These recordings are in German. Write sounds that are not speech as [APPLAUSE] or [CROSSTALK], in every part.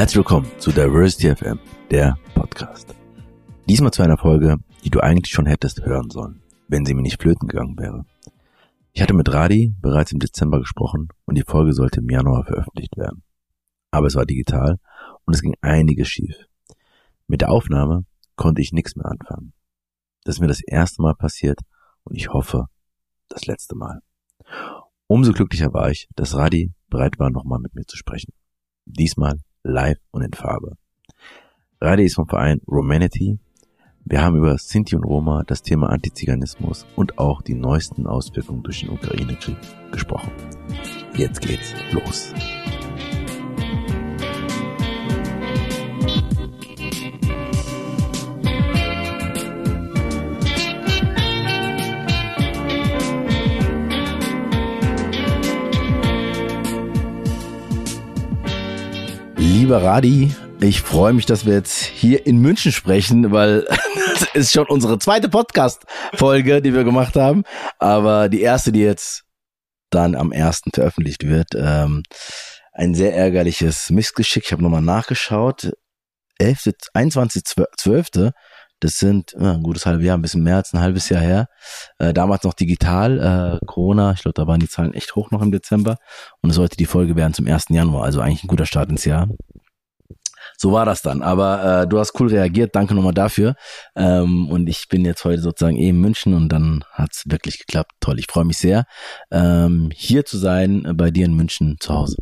Herzlich willkommen zu Diversity FM, der Podcast. Diesmal zu einer Folge, die du eigentlich schon hättest hören sollen, wenn sie mir nicht flöten gegangen wäre. Ich hatte mit Radi bereits im Dezember gesprochen und die Folge sollte im Januar veröffentlicht werden. Aber es war digital und es ging einiges schief. Mit der Aufnahme konnte ich nichts mehr anfangen. Das ist mir das erste Mal passiert und ich hoffe, das letzte Mal. Umso glücklicher war ich, dass Radi bereit war, nochmal mit mir zu sprechen. Diesmal live und in Farbe. Radi ist vom Verein Romanity. Wir haben über Sinti und Roma, das Thema Antiziganismus und auch die neuesten Auswirkungen durch den Ukraine-Krieg gesprochen. Jetzt geht's los. Lieber Radi, ich freue mich, dass wir jetzt hier in München sprechen, weil [LAUGHS] es ist schon unsere zweite Podcast-Folge, die wir gemacht haben, aber die erste, die jetzt dann am ersten veröffentlicht wird. Ähm, ein sehr ärgerliches Missgeschick. Ich habe nochmal nachgeschaut. 11., 21.12., das sind äh, ein gutes halbes Jahr, ein bisschen mehr als ein halbes Jahr her. Äh, damals noch digital, äh, Corona, ich glaube, da waren die Zahlen echt hoch noch im Dezember. Und es sollte die Folge werden zum 1. Januar, also eigentlich ein guter Start ins Jahr so war das dann. Aber äh, du hast cool reagiert, danke nochmal dafür. Ähm, und ich bin jetzt heute sozusagen eh in München und dann hat's wirklich geklappt. Toll, ich freue mich sehr, ähm, hier zu sein äh, bei dir in München zu Hause.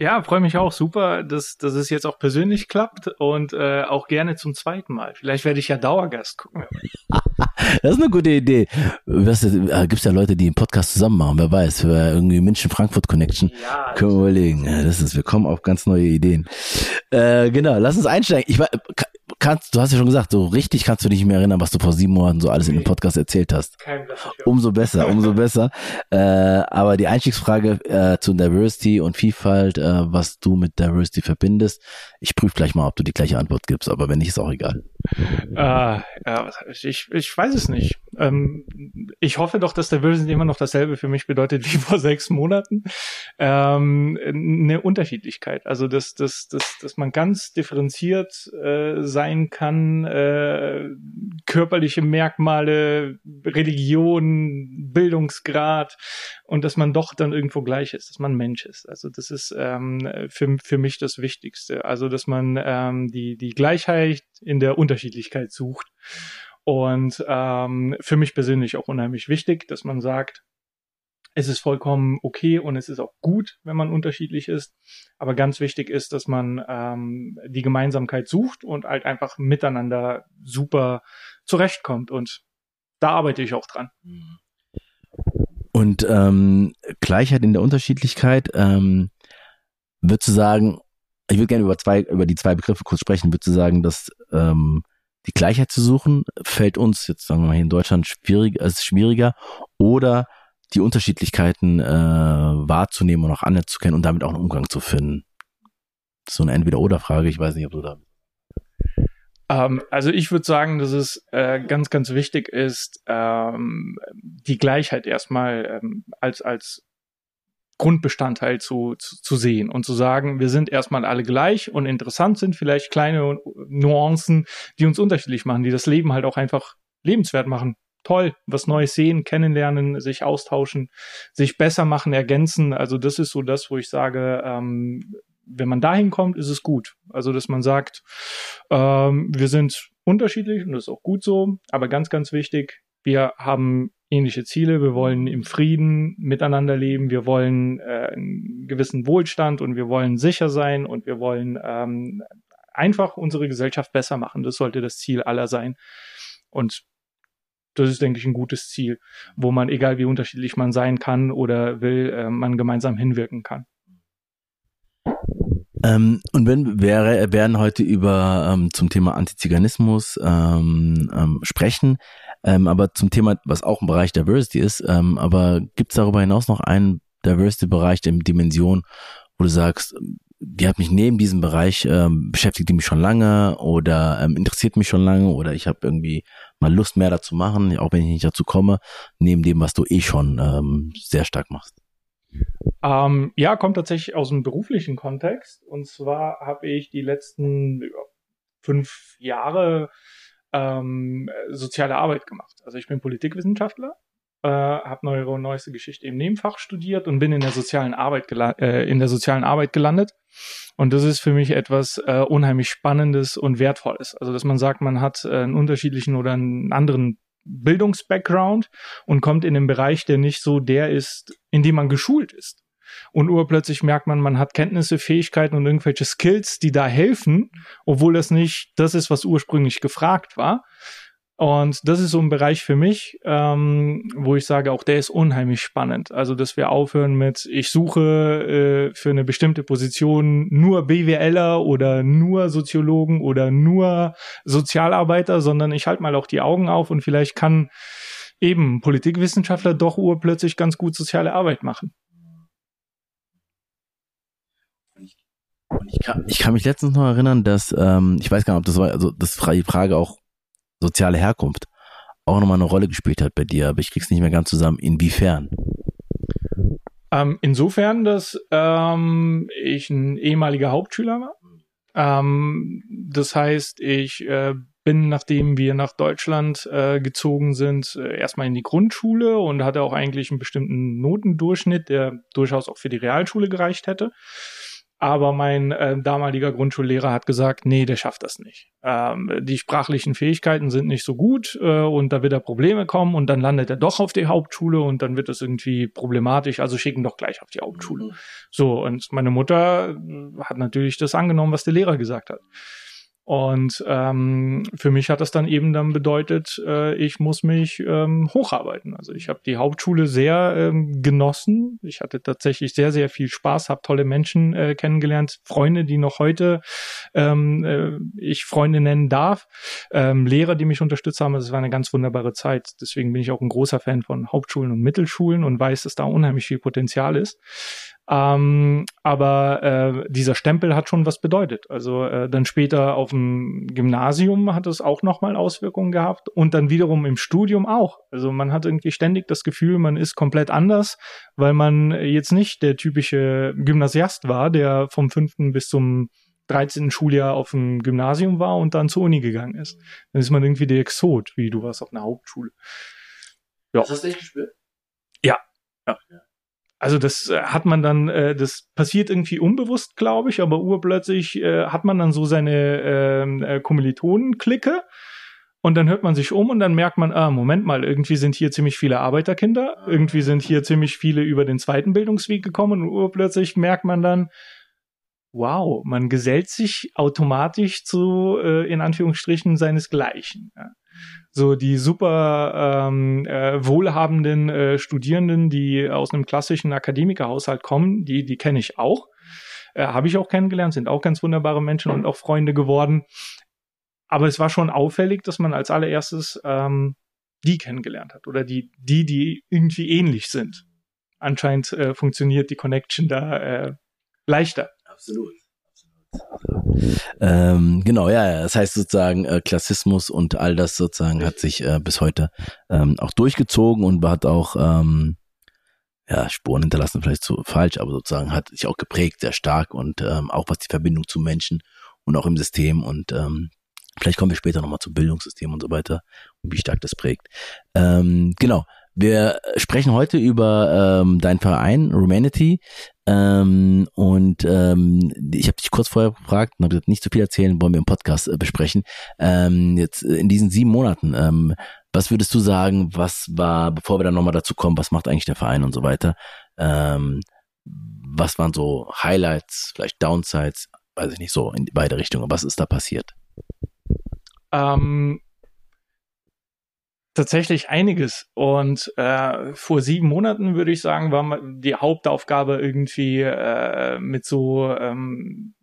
Ja, freue mich auch super, dass, dass es jetzt auch persönlich klappt und äh, auch gerne zum zweiten Mal. Vielleicht werde ich ja Dauergast. Gucken [LAUGHS] das ist eine gute Idee. Was, äh, gibt's ja Leute, die einen Podcast zusammen machen, wer weiß, für irgendwie München-Frankfurt-Connection. Ja, Können wir überlegen. Ja, das ist, wir kommen auf ganz neue Ideen. Äh, genau, lass uns einsteigen. Ich kannst, du hast ja schon gesagt, so richtig kannst du dich nicht mehr erinnern, was du vor sieben Monaten so alles nee. in dem Podcast erzählt hast. Kein umso besser, umso besser. [LAUGHS] Äh, aber die Einstiegsfrage äh, zu Diversity und Vielfalt, äh, was du mit Diversity verbindest, ich prüfe gleich mal, ob du die gleiche Antwort gibst, aber wenn nicht, ist auch egal. Äh, ja, ich, ich weiß es nicht. Ähm, ich hoffe doch, dass Diversity immer noch dasselbe für mich bedeutet wie [LAUGHS] vor sechs Monaten. Ähm, eine Unterschiedlichkeit. Also, dass, dass, dass, dass man ganz differenziert äh, sein kann, äh, körperliche Merkmale, Religion, Bildungsgrad und dass man doch dann irgendwo gleich ist, dass man Mensch ist. Also das ist ähm, für, für mich das Wichtigste. Also dass man ähm, die, die Gleichheit in der Unterschiedlichkeit sucht. Und ähm, für mich persönlich auch unheimlich wichtig, dass man sagt, es ist vollkommen okay und es ist auch gut, wenn man unterschiedlich ist. Aber ganz wichtig ist, dass man ähm, die Gemeinsamkeit sucht und halt einfach miteinander super zurechtkommt. Und da arbeite ich auch dran. Mhm. Und ähm, Gleichheit in der Unterschiedlichkeit, ähm, würdest du sagen, ich würde gerne über zwei, über die zwei Begriffe kurz sprechen, würdest du sagen, dass ähm, die Gleichheit zu suchen, fällt uns jetzt sagen wir mal hier in Deutschland schwierig, ist schwieriger oder die Unterschiedlichkeiten äh, wahrzunehmen und auch anzukennen und damit auch einen Umgang zu finden. So eine Entweder-Oder-Frage, ich weiß nicht, ob du da ähm, also ich würde sagen, dass es äh, ganz, ganz wichtig ist, ähm, die Gleichheit erstmal ähm, als, als Grundbestandteil zu, zu, zu sehen und zu sagen, wir sind erstmal alle gleich und interessant sind vielleicht kleine Nuancen, die uns unterschiedlich machen, die das Leben halt auch einfach lebenswert machen. Toll, was Neues sehen, kennenlernen, sich austauschen, sich besser machen, ergänzen. Also das ist so das, wo ich sage, ähm, wenn man dahin kommt, ist es gut. Also, dass man sagt, ähm, wir sind unterschiedlich und das ist auch gut so, aber ganz, ganz wichtig, wir haben ähnliche Ziele, wir wollen im Frieden miteinander leben, wir wollen äh, einen gewissen Wohlstand und wir wollen sicher sein und wir wollen ähm, einfach unsere Gesellschaft besser machen. Das sollte das Ziel aller sein. Und das ist, denke ich, ein gutes Ziel, wo man, egal wie unterschiedlich man sein kann oder will, äh, man gemeinsam hinwirken kann. Ähm, und wenn wir werden heute über ähm, zum Thema Antiziganismus ähm, ähm, sprechen, ähm, aber zum Thema, was auch im Bereich Diversity ist, ähm, aber gibt es darüber hinaus noch einen Diversity-Bereich, der Dimension, wo du sagst, die hat mich neben diesem Bereich ähm, beschäftigt die mich schon lange oder ähm, interessiert mich schon lange oder ich habe irgendwie mal Lust mehr dazu machen, auch wenn ich nicht dazu komme, neben dem, was du eh schon ähm, sehr stark machst. Ähm, ja, kommt tatsächlich aus dem beruflichen Kontext. Und zwar habe ich die letzten fünf Jahre ähm, soziale Arbeit gemacht. Also ich bin Politikwissenschaftler, äh, habe neue und neueste Geschichte im Nebenfach studiert und bin in der sozialen Arbeit äh, in der sozialen Arbeit gelandet. Und das ist für mich etwas äh, unheimlich Spannendes und Wertvolles. Also dass man sagt, man hat äh, einen unterschiedlichen oder einen anderen Bildungsbackground und kommt in den Bereich, der nicht so der ist, in dem man geschult ist und urplötzlich merkt man, man hat Kenntnisse, Fähigkeiten und irgendwelche Skills, die da helfen, obwohl das nicht das ist, was ursprünglich gefragt war. Und das ist so ein Bereich für mich, ähm, wo ich sage, auch der ist unheimlich spannend. Also, dass wir aufhören mit, ich suche äh, für eine bestimmte Position nur BWLer oder nur Soziologen oder nur Sozialarbeiter, sondern ich halte mal auch die Augen auf und vielleicht kann eben Politikwissenschaftler doch urplötzlich ganz gut soziale Arbeit machen. Ich kann, ich kann mich letztens noch erinnern, dass, ähm, ich weiß gar nicht, ob das war, also das die Frage auch soziale Herkunft auch nochmal eine Rolle gespielt hat bei dir, aber ich krieg's nicht mehr ganz zusammen. Inwiefern? Ähm, insofern, dass ähm, ich ein ehemaliger Hauptschüler war. Ähm, das heißt, ich äh, bin, nachdem wir nach Deutschland äh, gezogen sind, äh, erstmal in die Grundschule und hatte auch eigentlich einen bestimmten Notendurchschnitt, der durchaus auch für die Realschule gereicht hätte. Aber mein äh, damaliger Grundschullehrer hat gesagt, nee, der schafft das nicht. Ähm, die sprachlichen Fähigkeiten sind nicht so gut äh, und da wird er Probleme kommen und dann landet er doch auf die Hauptschule und dann wird es irgendwie problematisch, also schicken doch gleich auf die Hauptschule. Mhm. So, und meine Mutter äh, hat natürlich das angenommen, was der Lehrer gesagt hat. Und ähm, für mich hat das dann eben dann bedeutet, äh, ich muss mich ähm, hocharbeiten. Also ich habe die Hauptschule sehr ähm, genossen. Ich hatte tatsächlich sehr, sehr viel Spaß, habe tolle Menschen äh, kennengelernt, Freunde, die noch heute ähm, äh, ich Freunde nennen darf, ähm, Lehrer, die mich unterstützt haben. Das war eine ganz wunderbare Zeit. Deswegen bin ich auch ein großer Fan von Hauptschulen und Mittelschulen und weiß, dass da unheimlich viel Potenzial ist. Ähm, aber äh, dieser Stempel hat schon was bedeutet. Also äh, dann später auf dem Gymnasium hat es auch nochmal Auswirkungen gehabt und dann wiederum im Studium auch. Also man hat irgendwie ständig das Gefühl, man ist komplett anders, weil man jetzt nicht der typische Gymnasiast war, der vom fünften bis zum 13. Schuljahr auf dem Gymnasium war und dann zur Uni gegangen ist. Dann ist man irgendwie der Exot, wie du warst auf einer Hauptschule. Ja. Das hast du echt gespürt? Ja. ja. ja. Also das äh, hat man dann, äh, das passiert irgendwie unbewusst, glaube ich, aber urplötzlich äh, hat man dann so seine ähm, äh, Kommilitonen-Clique und dann hört man sich um und dann merkt man, ah, Moment mal, irgendwie sind hier ziemlich viele Arbeiterkinder, irgendwie sind hier ziemlich viele über den zweiten Bildungsweg gekommen und urplötzlich merkt man dann, wow, man gesellt sich automatisch zu, äh, in Anführungsstrichen, seinesgleichen. Ja so die super ähm, äh, wohlhabenden äh, Studierenden, die aus einem klassischen Akademikerhaushalt kommen, die, die kenne ich auch. Äh, Habe ich auch kennengelernt, sind auch ganz wunderbare Menschen und auch Freunde geworden. Aber es war schon auffällig, dass man als allererstes ähm, die kennengelernt hat oder die, die, die irgendwie ähnlich sind. Anscheinend äh, funktioniert die Connection da äh, leichter. Absolut. Ähm, genau, ja, ja, das heißt sozusagen äh, Klassismus und all das sozusagen hat sich äh, bis heute ähm, auch durchgezogen und hat auch ähm, ja, Spuren hinterlassen, vielleicht zu falsch, aber sozusagen hat sich auch geprägt sehr stark und ähm, auch was die Verbindung zu Menschen und auch im System und ähm, vielleicht kommen wir später nochmal zum Bildungssystem und so weiter und wie stark das prägt. Ähm, genau, wir sprechen heute über ähm, deinen Verein Humanity ähm, und ähm, ich habe dich kurz vorher gefragt und habe gesagt, nicht zu viel erzählen, wollen wir im Podcast äh, besprechen. Ähm, jetzt äh, in diesen sieben Monaten, ähm, was würdest du sagen, was war, bevor wir dann nochmal dazu kommen, was macht eigentlich der Verein und so weiter? Ähm, was waren so Highlights, vielleicht Downsides, weiß ich nicht, so in beide Richtungen. Was ist da passiert? Ähm, tatsächlich einiges. Und äh, vor sieben Monaten würde ich sagen, war die Hauptaufgabe irgendwie äh, mit so ähm,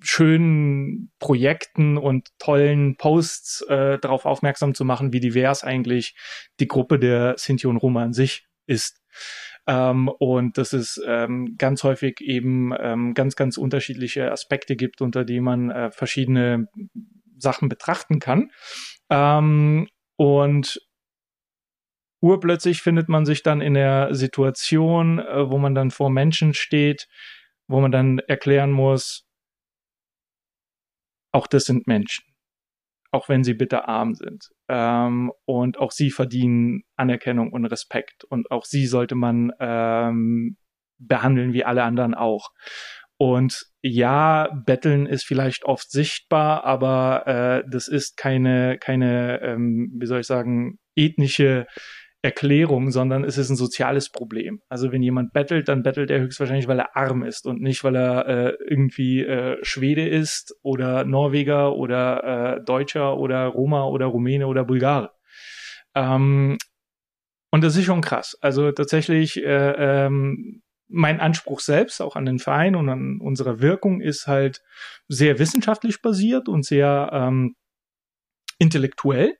schönen Projekten und tollen Posts äh, darauf aufmerksam zu machen, wie divers eigentlich die Gruppe der Sinti und Roma an sich ist. Ähm, und dass es ähm, ganz häufig eben ähm, ganz, ganz unterschiedliche Aspekte gibt, unter die man äh, verschiedene Sachen betrachten kann. Ähm, und urplötzlich findet man sich dann in der Situation, äh, wo man dann vor Menschen steht, wo man dann erklären muss, auch das sind Menschen, auch wenn sie bitter arm sind. Ähm, und auch sie verdienen Anerkennung und Respekt. Und auch sie sollte man ähm, behandeln wie alle anderen auch. Und ja, Betteln ist vielleicht oft sichtbar, aber äh, das ist keine, keine, ähm, wie soll ich sagen, ethnische Erklärung, sondern es ist ein soziales Problem. Also wenn jemand bettelt, dann bettelt er höchstwahrscheinlich, weil er arm ist und nicht, weil er äh, irgendwie äh, Schwede ist oder Norweger oder äh, Deutscher oder Roma oder Rumäne oder Bulgare. Ähm, und das ist schon krass. Also tatsächlich, äh, ähm, mein Anspruch selbst, auch an den Verein und an unsere Wirkung, ist halt sehr wissenschaftlich basiert und sehr ähm, intellektuell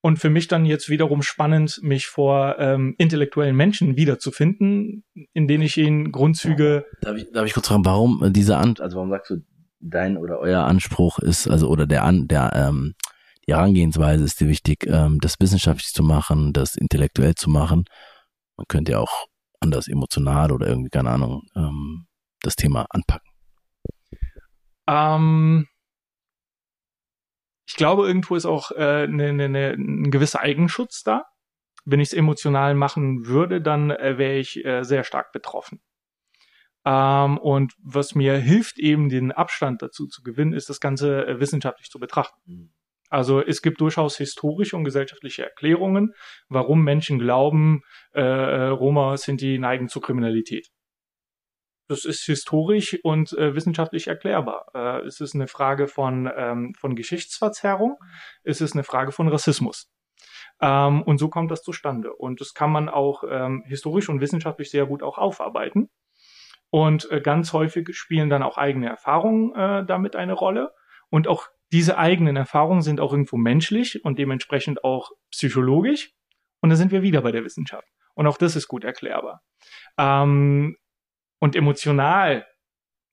und für mich dann jetzt wiederum spannend, mich vor ähm, intellektuellen Menschen wiederzufinden, in denen ich ihnen Grundzüge. Darf ich, darf ich kurz fragen, warum dieser An, also warum sagst du, dein oder euer Anspruch ist, also oder der An, der ähm, die Herangehensweise ist dir wichtig, ähm, das wissenschaftlich zu machen, das intellektuell zu machen. Man könnte ja auch anders emotional oder irgendwie, keine Ahnung, ähm, das Thema anpacken. Ähm, ich glaube, irgendwo ist auch äh, ne, ne, ne, ein gewisser Eigenschutz da. Wenn ich es emotional machen würde, dann äh, wäre ich äh, sehr stark betroffen. Ähm, und was mir hilft, eben den Abstand dazu zu gewinnen, ist das Ganze äh, wissenschaftlich zu betrachten. Mhm. Also es gibt durchaus historische und gesellschaftliche Erklärungen, warum Menschen glauben, äh, äh Roma sind die neigen zur Kriminalität. Das ist historisch und äh, wissenschaftlich erklärbar. Äh, es ist eine Frage von, ähm, von Geschichtsverzerrung. Es ist eine Frage von Rassismus. Ähm, und so kommt das zustande. Und das kann man auch ähm, historisch und wissenschaftlich sehr gut auch aufarbeiten. Und äh, ganz häufig spielen dann auch eigene Erfahrungen äh, damit eine Rolle. Und auch diese eigenen Erfahrungen sind auch irgendwo menschlich und dementsprechend auch psychologisch. Und da sind wir wieder bei der Wissenschaft. Und auch das ist gut erklärbar. Ähm, und emotional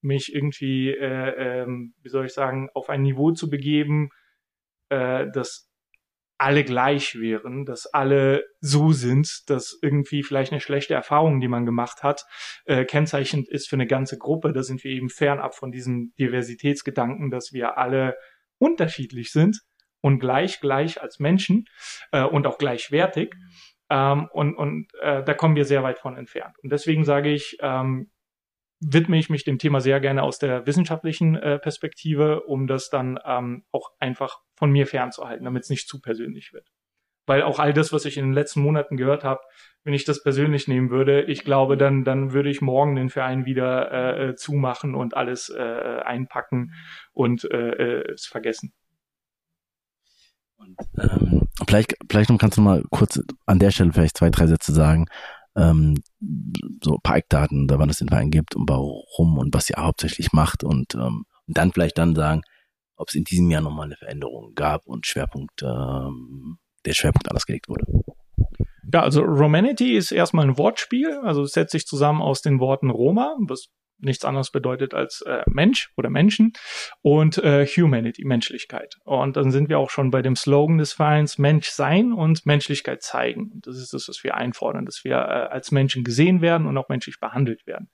mich irgendwie, äh, ähm, wie soll ich sagen, auf ein Niveau zu begeben, äh, dass alle gleich wären, dass alle so sind, dass irgendwie vielleicht eine schlechte Erfahrung, die man gemacht hat, äh, kennzeichnend ist für eine ganze Gruppe. Da sind wir eben fernab von diesem Diversitätsgedanken, dass wir alle unterschiedlich sind und gleich gleich als Menschen äh, und auch gleichwertig. Ähm, und und äh, da kommen wir sehr weit von entfernt. Und deswegen sage ich, ähm, widme ich mich dem Thema sehr gerne aus der wissenschaftlichen äh, Perspektive, um das dann ähm, auch einfach von mir fernzuhalten, damit es nicht zu persönlich wird. Weil auch all das, was ich in den letzten Monaten gehört habe, wenn ich das persönlich nehmen würde, ich glaube, dann, dann würde ich morgen den Verein wieder äh, äh zumachen und alles äh, einpacken und äh, äh, es vergessen. Und, ähm, vielleicht, vielleicht kannst du mal kurz an der Stelle vielleicht zwei, drei Sätze sagen, ähm, so ein paar Eckdaten, da wann es den Verein gibt und warum und was ihr hauptsächlich macht und, ähm, und dann vielleicht dann sagen, ob es in diesem Jahr nochmal eine Veränderung gab und Schwerpunkt, ähm, der Schwerpunkt anders gelegt wurde. Ja, also Romanity ist erstmal ein Wortspiel, also setzt sich zusammen aus den Worten Roma, was nichts anderes bedeutet als äh, Mensch oder Menschen und äh, Humanity, Menschlichkeit. Und dann sind wir auch schon bei dem Slogan des Vereins Mensch sein und Menschlichkeit zeigen. Und das ist das, was wir einfordern, dass wir äh, als Menschen gesehen werden und auch menschlich behandelt werden.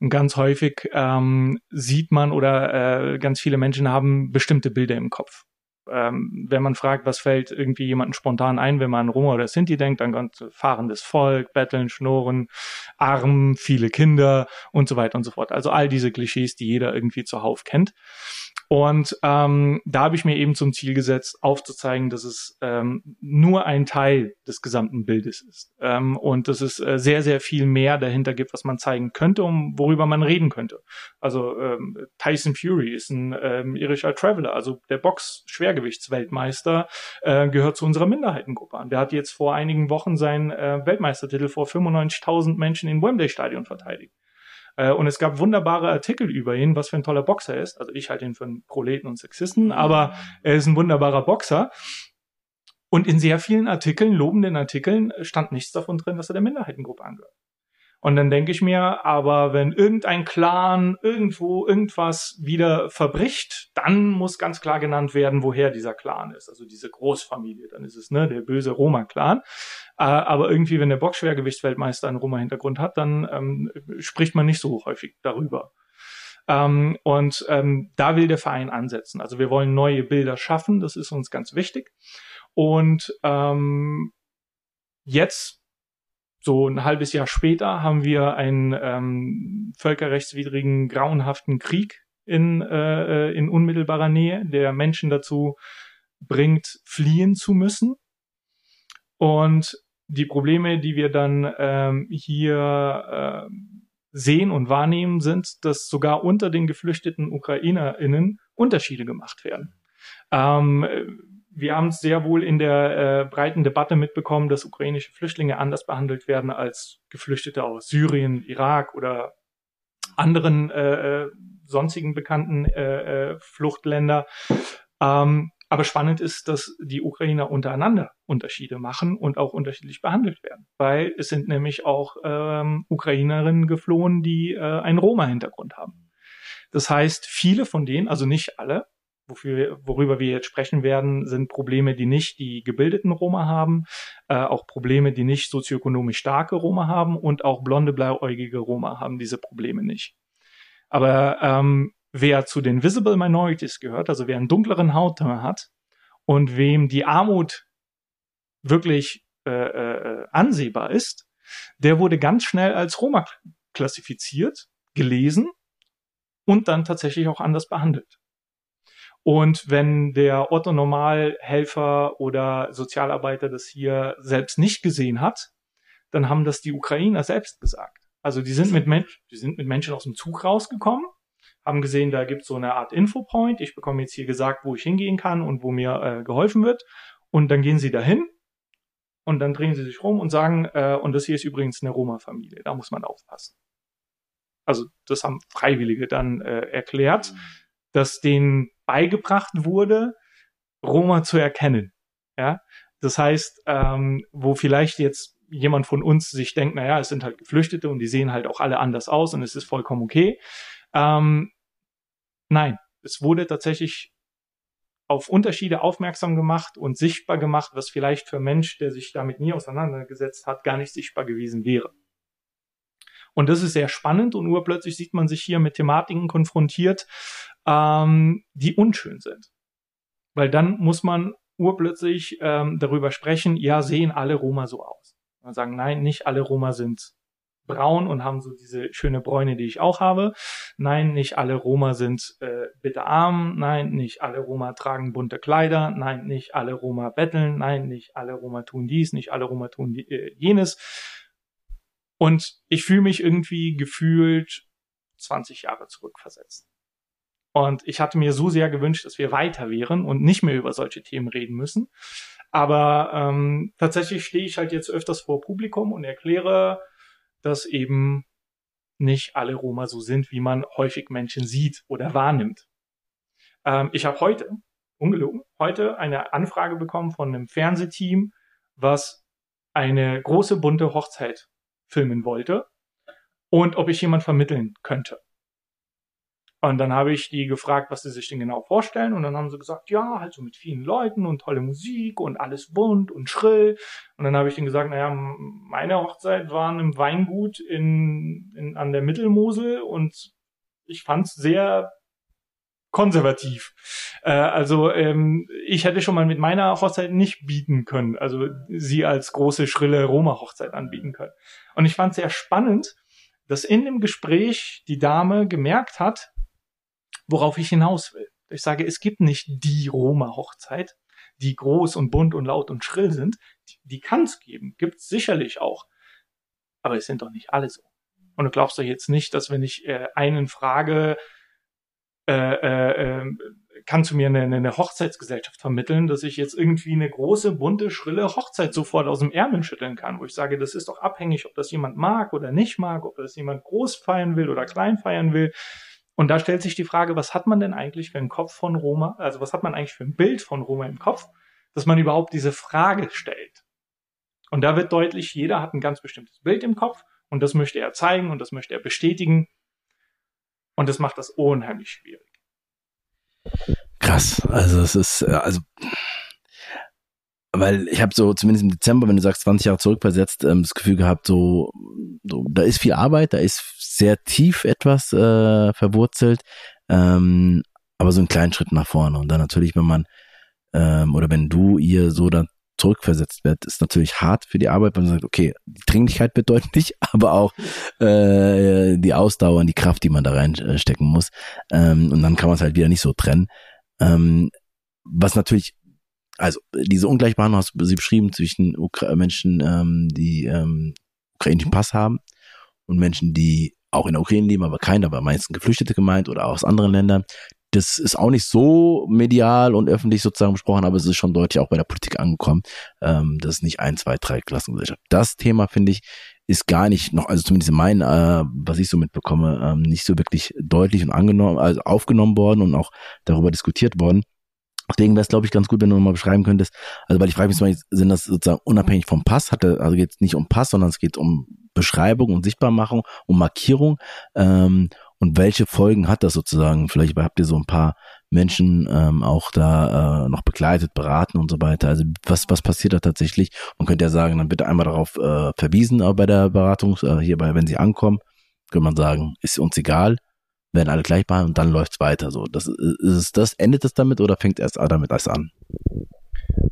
Und ganz häufig ähm, sieht man oder äh, ganz viele Menschen haben bestimmte Bilder im Kopf ähm, wenn man fragt, was fällt irgendwie jemandem spontan ein, wenn man an Roma oder Sinti denkt, dann kommt fahrendes Volk, Betteln, Schnurren, arm, viele Kinder und so weiter und so fort. Also all diese Klischees, die jeder irgendwie zuhauf kennt. Und ähm, da habe ich mir eben zum Ziel gesetzt, aufzuzeigen, dass es ähm, nur ein Teil des gesamten Bildes ist ähm, und dass es äh, sehr, sehr viel mehr dahinter gibt, was man zeigen könnte, um worüber man reden könnte. Also ähm, Tyson Fury ist ein ähm, irischer Traveler, also der Box-Schwergewichtsweltmeister äh, gehört zu unserer Minderheitengruppe an. Der hat jetzt vor einigen Wochen seinen äh, Weltmeistertitel vor 95.000 Menschen in Wembley Stadion verteidigt. Äh, und es gab wunderbare Artikel über ihn, was für ein toller Boxer er ist. Also ich halte ihn für einen Proleten und Sexisten, aber er ist ein wunderbarer Boxer. Und in sehr vielen Artikeln, lobenden Artikeln, stand nichts davon drin, dass er der Minderheitengruppe angehört. Und dann denke ich mir, aber wenn irgendein Clan irgendwo irgendwas wieder verbricht, dann muss ganz klar genannt werden, woher dieser Clan ist. Also diese Großfamilie. Dann ist es ne der böse Roma-Clan. Äh, aber irgendwie, wenn der Boxschwergewichtsweltmeister einen Roma-Hintergrund hat, dann ähm, spricht man nicht so häufig darüber. Ähm, und ähm, da will der Verein ansetzen. Also wir wollen neue Bilder schaffen. Das ist uns ganz wichtig. Und ähm, jetzt so ein halbes Jahr später haben wir einen ähm, völkerrechtswidrigen, grauenhaften Krieg in, äh, in unmittelbarer Nähe, der Menschen dazu bringt, fliehen zu müssen. Und die Probleme, die wir dann ähm, hier äh, sehen und wahrnehmen, sind, dass sogar unter den geflüchteten UkrainerInnen Unterschiede gemacht werden. Ähm, wir haben es sehr wohl in der äh, breiten Debatte mitbekommen, dass ukrainische Flüchtlinge anders behandelt werden als Geflüchtete aus Syrien, Irak oder anderen äh, äh sonstigen bekannten äh, äh, Fluchtländer. Ähm, aber spannend ist, dass die Ukrainer untereinander Unterschiede machen und auch unterschiedlich behandelt werden, weil es sind nämlich auch ähm, Ukrainerinnen geflohen, die äh, einen Roma-Hintergrund haben. Das heißt, viele von denen, also nicht alle, wofür, worüber wir jetzt sprechen werden, sind Probleme, die nicht die gebildeten Roma haben, äh, auch Probleme, die nicht sozioökonomisch starke Roma haben und auch blonde, blauäugige Roma haben diese Probleme nicht. Aber ähm, wer zu den Visible Minorities gehört, also wer einen dunkleren Hautton hat und wem die Armut wirklich äh, äh, ansehbar ist, der wurde ganz schnell als Roma klassifiziert, gelesen und dann tatsächlich auch anders behandelt. Und wenn der Otto Normalhelfer oder Sozialarbeiter das hier selbst nicht gesehen hat, dann haben das die Ukrainer selbst gesagt. Also die sind mit, Men die sind mit Menschen aus dem Zug rausgekommen, haben gesehen, da gibt es so eine Art Infopoint. Ich bekomme jetzt hier gesagt, wo ich hingehen kann und wo mir äh, geholfen wird. Und dann gehen sie dahin und dann drehen sie sich rum und sagen, äh, und das hier ist übrigens eine Roma-Familie, da muss man aufpassen. Also das haben Freiwillige dann äh, erklärt, mhm. dass denen beigebracht wurde, Roma zu erkennen. Ja, das heißt, ähm, wo vielleicht jetzt jemand von uns sich denkt, naja, es sind halt Geflüchtete und die sehen halt auch alle anders aus und es ist vollkommen okay. Ähm, nein, es wurde tatsächlich auf Unterschiede aufmerksam gemacht und sichtbar gemacht, was vielleicht für Mensch, der sich damit nie auseinandergesetzt hat, gar nicht sichtbar gewesen wäre. Und das ist sehr spannend und urplötzlich sieht man sich hier mit Thematiken konfrontiert, ähm, die unschön sind. Weil dann muss man urplötzlich ähm, darüber sprechen, ja, sehen alle Roma so aus. Und sagen, nein, nicht alle Roma sind braun und haben so diese schöne Bräune, die ich auch habe. Nein, nicht alle Roma sind äh, bitterarm. Nein, nicht alle Roma tragen bunte Kleider. Nein, nicht alle Roma betteln. Nein, nicht alle Roma tun dies. Nicht alle Roma tun die, äh, jenes. Und ich fühle mich irgendwie gefühlt 20 Jahre zurückversetzt. Und ich hatte mir so sehr gewünscht, dass wir weiter wären und nicht mehr über solche Themen reden müssen. Aber ähm, tatsächlich stehe ich halt jetzt öfters vor Publikum und erkläre, dass eben nicht alle Roma so sind, wie man häufig Menschen sieht oder wahrnimmt. Ähm, ich habe heute, ungelogen, heute eine Anfrage bekommen von einem Fernsehteam, was eine große bunte Hochzeit filmen wollte und ob ich jemand vermitteln könnte. Und dann habe ich die gefragt, was sie sich denn genau vorstellen. Und dann haben sie gesagt, ja, halt so mit vielen Leuten und tolle Musik und alles bunt und schrill. Und dann habe ich denen gesagt, naja, meine Hochzeit war im Weingut in, in, an der Mittelmosel und ich fand es sehr konservativ. Äh, also ähm, ich hätte schon mal mit meiner Hochzeit nicht bieten können, also sie als große, schrille Roma-Hochzeit anbieten können. Und ich fand sehr spannend, dass in dem Gespräch die Dame gemerkt hat, worauf ich hinaus will. Ich sage, es gibt nicht die Roma-Hochzeit, die groß und bunt und laut und schrill sind. Die, die kann es geben, gibt es sicherlich auch. Aber es sind doch nicht alle so. Und du glaubst doch jetzt nicht, dass wenn ich äh, einen frage, äh, äh, ähm, kannst du mir eine, eine Hochzeitsgesellschaft vermitteln, dass ich jetzt irgendwie eine große, bunte, schrille Hochzeit sofort aus dem Ärmel schütteln kann, wo ich sage, das ist doch abhängig, ob das jemand mag oder nicht mag, ob das jemand groß feiern will oder klein feiern will. Und da stellt sich die Frage, was hat man denn eigentlich für einen Kopf von Roma, also was hat man eigentlich für ein Bild von Roma im Kopf, dass man überhaupt diese Frage stellt. Und da wird deutlich, jeder hat ein ganz bestimmtes Bild im Kopf Und das möchte er zeigen und das möchte er bestätigen. Und das macht das unheimlich schwierig. Krass. Also es ist, äh, also weil ich habe so zumindest im Dezember, wenn du sagst 20 Jahre zurückversetzt, ähm, das Gefühl gehabt, so, so da ist viel Arbeit, da ist sehr tief etwas äh, verwurzelt, ähm, aber so einen kleinen Schritt nach vorne. Und dann natürlich, wenn man ähm, oder wenn du ihr so dann zurückversetzt wird, ist natürlich hart für die Arbeit, weil man sagt, okay, die Dringlichkeit bedeutet [LAUGHS] nicht, aber auch äh, die Ausdauer und die Kraft, die man da reinstecken muss. Ähm, und dann kann man es halt wieder nicht so trennen. Ähm, was natürlich, also diese Ungleichbehandlung hast du sie beschrieben zwischen Ukra Menschen, ähm, die ähm, ukrainischen Pass haben und Menschen, die auch in der Ukraine leben, aber keiner, aber meistens Geflüchtete gemeint oder aus anderen Ländern. Das ist auch nicht so medial und öffentlich sozusagen besprochen, aber es ist schon deutlich auch bei der Politik angekommen. Ähm, das ist nicht ein, zwei, drei Klassengesellschaft. Das Thema, finde ich, ist gar nicht noch, also zumindest in meinen, äh, was ich so mitbekomme, ähm, nicht so wirklich deutlich und angenommen, also aufgenommen worden und auch darüber diskutiert worden. Deswegen wäre es, glaube ich, ganz gut, wenn du nochmal beschreiben könntest. Also, weil ich frage mich, sind das sozusagen unabhängig vom Pass? Hatte, also geht es nicht um Pass, sondern es geht um Beschreibung und Sichtbarmachung, um Markierung. Ähm, und welche Folgen hat das sozusagen? Vielleicht habt ihr so ein paar Menschen ähm, auch da äh, noch begleitet, beraten und so weiter. Also was was passiert da tatsächlich? Man könnte ja sagen, dann bitte einmal darauf äh, verwiesen äh, bei der Beratung, äh, hierbei, wenn sie ankommen, könnte man sagen, ist uns egal, werden alle gleich behandelt und dann läuft's weiter. So, das ist es das endet es damit oder fängt erst damit erst an?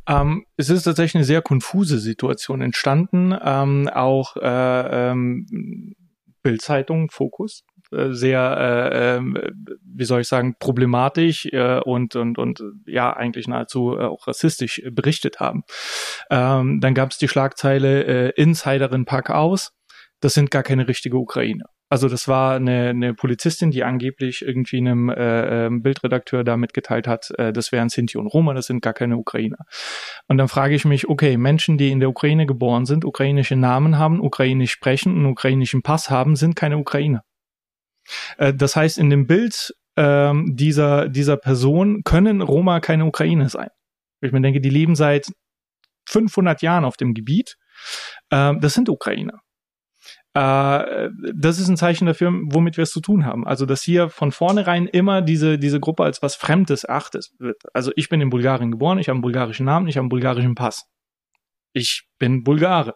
Ähm, es ist tatsächlich eine sehr konfuse Situation entstanden. Ähm, auch äh, ähm, Bildzeitung, Fokus, äh, sehr, äh, äh, wie soll ich sagen, problematisch äh, und, und, und ja, eigentlich nahezu äh, auch rassistisch berichtet haben. Ähm, dann gab es die Schlagzeile äh, Insiderin pack aus. Das sind gar keine richtige Ukrainer. Also das war eine, eine Polizistin, die angeblich irgendwie einem äh, ähm, Bildredakteur da mitgeteilt hat, äh, das wären Sinti und Roma, das sind gar keine Ukrainer. Und dann frage ich mich, okay, Menschen, die in der Ukraine geboren sind, ukrainische Namen haben, ukrainisch sprechen, einen ukrainischen Pass haben, sind keine Ukrainer. Äh, das heißt, in dem Bild äh, dieser, dieser Person können Roma keine Ukraine sein. Ich mir denke, die leben seit 500 Jahren auf dem Gebiet. Äh, das sind Ukrainer. Äh, das ist ein Zeichen dafür, womit wir es zu tun haben. Also, dass hier von vornherein immer diese, diese Gruppe als was Fremdes erachtet wird. Also, ich bin in Bulgarien geboren, ich habe einen bulgarischen Namen, ich habe einen bulgarischen Pass. Ich bin Bulgare.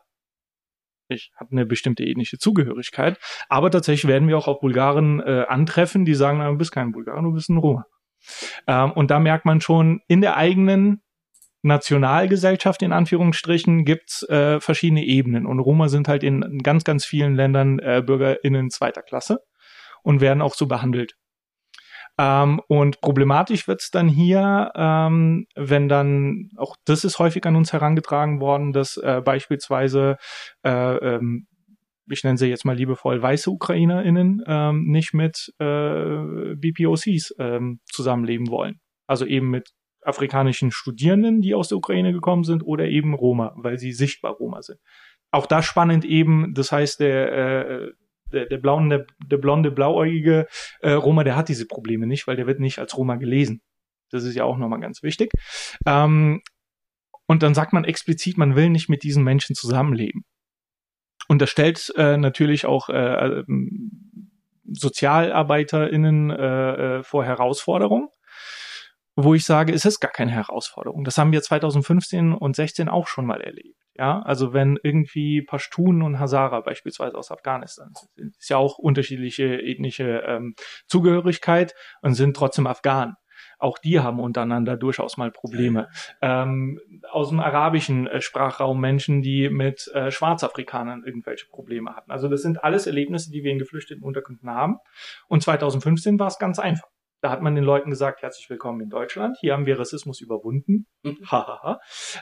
Ich habe eine bestimmte ethnische Zugehörigkeit. Aber tatsächlich werden wir auch auf Bulgaren äh, antreffen, die sagen, du bist kein Bulgar, du bist ein Roma. Ähm, und da merkt man schon, in der eigenen Nationalgesellschaft in Anführungsstrichen gibt's äh, verschiedene Ebenen und Roma sind halt in ganz, ganz vielen Ländern äh, BürgerInnen zweiter Klasse und werden auch so behandelt. Ähm, und problematisch wird's dann hier, ähm, wenn dann, auch das ist häufig an uns herangetragen worden, dass äh, beispielsweise, äh, ähm, ich nenne sie jetzt mal liebevoll weiße UkrainerInnen, ähm, nicht mit äh, BPOCs ähm, zusammenleben wollen. Also eben mit afrikanischen Studierenden, die aus der Ukraine gekommen sind, oder eben Roma, weil sie sichtbar Roma sind. Auch da spannend eben, das heißt, der, äh, der, der, blauen, der, der blonde, blauäugige äh, Roma, der hat diese Probleme nicht, weil der wird nicht als Roma gelesen. Das ist ja auch nochmal ganz wichtig. Ähm, und dann sagt man explizit, man will nicht mit diesen Menschen zusammenleben. Und das stellt äh, natürlich auch äh, ähm, SozialarbeiterInnen äh, äh, vor Herausforderungen wo ich sage, es ist gar keine Herausforderung. Das haben wir 2015 und 16 auch schon mal erlebt. Ja, also wenn irgendwie Pashtun und Hazara beispielsweise aus Afghanistan sind, ist ja auch unterschiedliche ethnische ähm, Zugehörigkeit und sind trotzdem Afghanen. Auch die haben untereinander durchaus mal Probleme. Ähm, aus dem arabischen äh, Sprachraum Menschen, die mit äh, Schwarzafrikanern irgendwelche Probleme hatten. Also das sind alles Erlebnisse, die wir in geflüchteten Unterkünften haben. Und 2015 war es ganz einfach. Da hat man den Leuten gesagt, herzlich willkommen in Deutschland. Hier haben wir Rassismus überwunden. Mhm. Hahaha.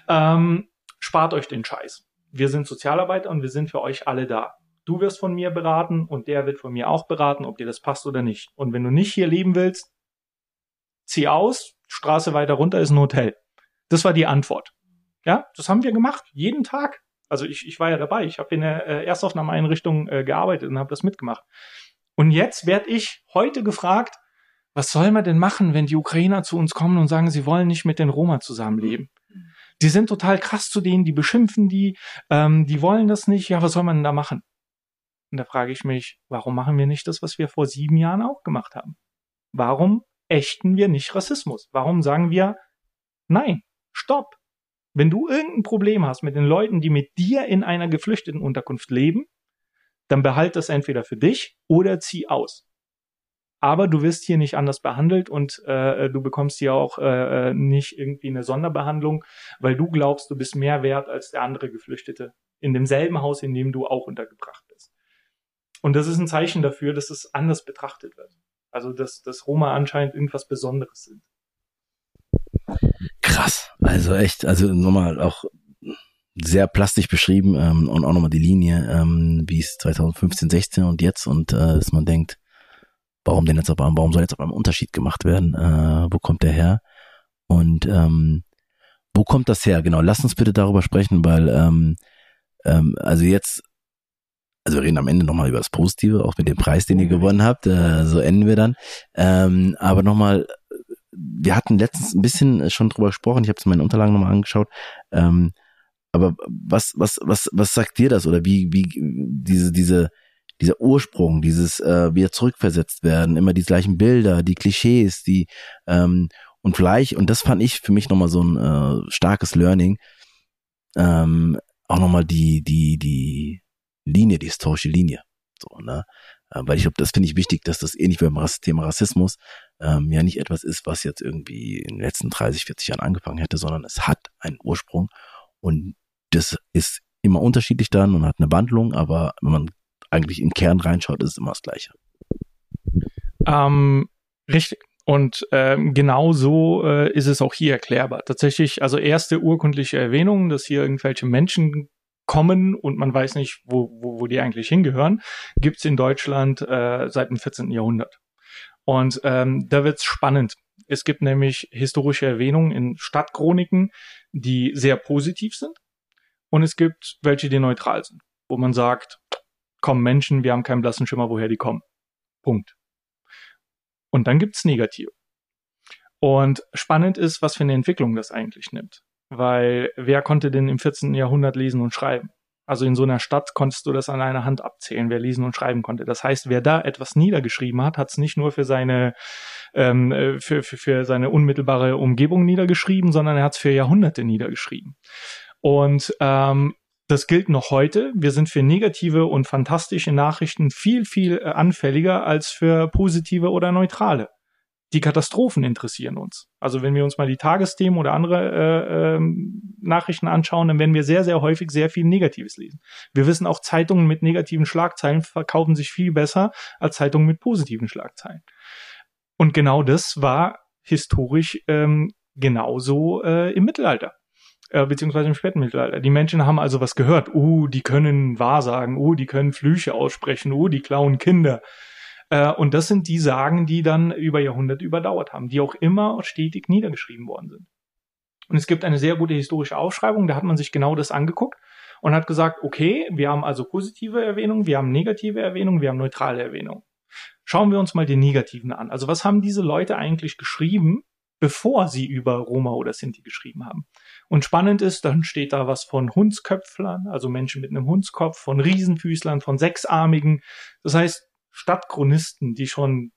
ähm, spart euch den Scheiß. Wir sind Sozialarbeiter und wir sind für euch alle da. Du wirst von mir beraten und der wird von mir auch beraten, ob dir das passt oder nicht. Und wenn du nicht hier leben willst, zieh aus, Straße weiter runter ist ein Hotel. Das war die Antwort. Ja, das haben wir gemacht, jeden Tag. Also ich, ich war ja dabei. Ich habe in der äh, Erstaufnahmeeinrichtung äh, gearbeitet und habe das mitgemacht. Und jetzt werde ich heute gefragt, was soll man denn machen, wenn die Ukrainer zu uns kommen und sagen, sie wollen nicht mit den Roma zusammenleben? Die sind total krass zu denen, die beschimpfen die, ähm, die wollen das nicht. Ja, was soll man denn da machen? Und da frage ich mich, warum machen wir nicht das, was wir vor sieben Jahren auch gemacht haben? Warum ächten wir nicht Rassismus? Warum sagen wir, nein, stopp. Wenn du irgendein Problem hast mit den Leuten, die mit dir in einer geflüchteten Unterkunft leben, dann behalt das entweder für dich oder zieh aus. Aber du wirst hier nicht anders behandelt und äh, du bekommst hier auch äh, äh, nicht irgendwie eine Sonderbehandlung, weil du glaubst, du bist mehr wert als der andere Geflüchtete in demselben Haus, in dem du auch untergebracht bist. Und das ist ein Zeichen dafür, dass es anders betrachtet wird. Also dass, dass Roma anscheinend irgendwas Besonderes sind. Krass. Also echt, also nochmal auch sehr plastisch beschrieben ähm, und auch nochmal die Linie, ähm, wie es 2015, 16 und jetzt und äh, dass man denkt, warum denn jetzt auf einmal, warum soll jetzt auf einmal ein Unterschied gemacht werden? Äh, wo kommt der her? Und ähm, wo kommt das her? Genau, lass uns bitte darüber sprechen, weil ähm, ähm, also jetzt, also wir reden am Ende nochmal über das Positive, auch mit dem Preis, den ihr gewonnen habt. Äh, so enden wir dann. Ähm, aber nochmal, wir hatten letztens ein bisschen schon drüber gesprochen, ich habe es in meinen Unterlagen nochmal angeschaut. Ähm, aber was, was, was, was sagt dir das? Oder wie, wie diese, diese, dieser Ursprung, dieses äh, wieder zurückversetzt werden, immer die gleichen Bilder, die Klischees, die ähm, und vielleicht, und das fand ich für mich nochmal so ein äh, starkes Learning, ähm, auch nochmal die, die, die Linie, die historische Linie. So, ne? Äh, weil ich glaube, das finde ich wichtig, dass das ähnlich wie beim Thema Rassismus ähm, ja nicht etwas ist, was jetzt irgendwie in den letzten 30, 40 Jahren angefangen hätte, sondern es hat einen Ursprung und das ist immer unterschiedlich dann und hat eine Wandlung, aber wenn man eigentlich im Kern reinschaut, ist es immer das Gleiche. Ähm, richtig. Und ähm, genau so äh, ist es auch hier erklärbar. Tatsächlich, also erste urkundliche Erwähnung, dass hier irgendwelche Menschen kommen und man weiß nicht, wo, wo, wo die eigentlich hingehören, gibt's in Deutschland äh, seit dem 14. Jahrhundert. Und ähm, da wird's spannend. Es gibt nämlich historische Erwähnungen in Stadtchroniken, die sehr positiv sind. Und es gibt welche, die neutral sind, wo man sagt, kommen Menschen, wir haben keinen blassen Schimmer, woher die kommen. Punkt. Und dann gibt's Negative. Und spannend ist, was für eine Entwicklung das eigentlich nimmt. Weil wer konnte denn im 14. Jahrhundert lesen und schreiben? Also in so einer Stadt konntest du das an einer Hand abzählen, wer lesen und schreiben konnte. Das heißt, wer da etwas niedergeschrieben hat, hat es nicht nur für seine ähm, äh, für, für, für seine unmittelbare Umgebung niedergeschrieben, sondern er hat es für Jahrhunderte niedergeschrieben. Und ähm, das gilt noch heute. Wir sind für negative und fantastische Nachrichten viel, viel äh, anfälliger als für positive oder neutrale. Die Katastrophen interessieren uns. Also wenn wir uns mal die Tagesthemen oder andere äh, ähm, Nachrichten anschauen, dann werden wir sehr, sehr häufig sehr viel Negatives lesen. Wir wissen auch, Zeitungen mit negativen Schlagzeilen verkaufen sich viel besser als Zeitungen mit positiven Schlagzeilen. Und genau das war historisch ähm, genauso äh, im Mittelalter äh, beziehungsweise im späten Mittelalter. Die Menschen haben also was gehört. Oh, die können Wahrsagen. Oh, die können Flüche aussprechen. Oh, die klauen Kinder. Äh, und das sind die Sagen, die dann über Jahrhunderte überdauert haben, die auch immer stetig niedergeschrieben worden sind. Und es gibt eine sehr gute historische Aufschreibung, da hat man sich genau das angeguckt und hat gesagt, okay, wir haben also positive Erwähnungen, wir haben negative Erwähnungen, wir haben neutrale Erwähnungen. Schauen wir uns mal die negativen an. Also was haben diese Leute eigentlich geschrieben, bevor sie über Roma oder Sinti geschrieben haben. Und spannend ist, dann steht da was von Hundsköpflern, also Menschen mit einem Hundskopf, von Riesenfüßlern, von Sechsarmigen. Das heißt, Stadtchronisten, die schon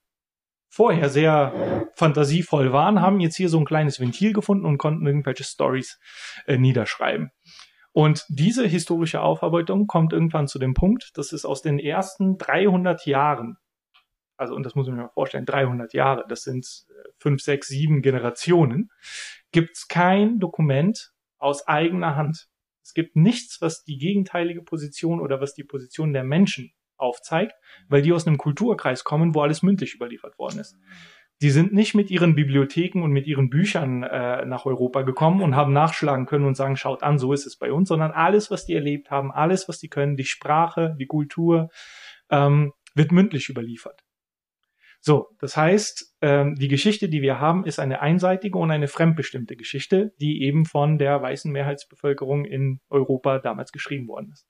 vorher sehr fantasievoll waren, haben jetzt hier so ein kleines Ventil gefunden und konnten irgendwelche Stories äh, niederschreiben. Und diese historische Aufarbeitung kommt irgendwann zu dem Punkt, dass es aus den ersten 300 Jahren also und das muss man sich mal vorstellen, 300 Jahre, das sind äh, fünf, sechs, sieben Generationen, gibt es kein Dokument aus eigener Hand. Es gibt nichts, was die gegenteilige Position oder was die Position der Menschen aufzeigt, weil die aus einem Kulturkreis kommen, wo alles mündlich überliefert worden ist. Die sind nicht mit ihren Bibliotheken und mit ihren Büchern äh, nach Europa gekommen und haben nachschlagen können und sagen, schaut an, so ist es bei uns, sondern alles, was die erlebt haben, alles, was die können, die Sprache, die Kultur, ähm, wird mündlich überliefert. So, das heißt, ähm, die Geschichte, die wir haben, ist eine einseitige und eine fremdbestimmte Geschichte, die eben von der weißen Mehrheitsbevölkerung in Europa damals geschrieben worden ist.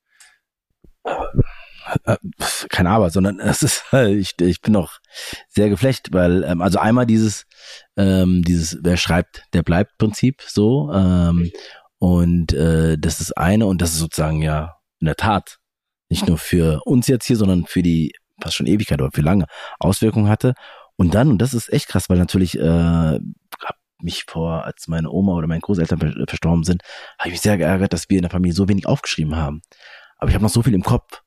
Äh, kein Aber, sondern es ist, [LAUGHS] ich, ich bin noch sehr geflecht, weil, ähm, also einmal dieses, ähm, dieses, wer schreibt, der bleibt Prinzip so, ähm, und äh, das ist eine und das ist sozusagen ja in der Tat nicht [LAUGHS] nur für uns jetzt hier, sondern für die fast schon Ewigkeit oder für lange Auswirkungen hatte. Und dann, und das ist echt krass, weil natürlich äh, hab mich vor, als meine Oma oder meine Großeltern verstorben sind, habe ich mich sehr geärgert, dass wir in der Familie so wenig aufgeschrieben haben. Aber ich habe noch so viel im Kopf.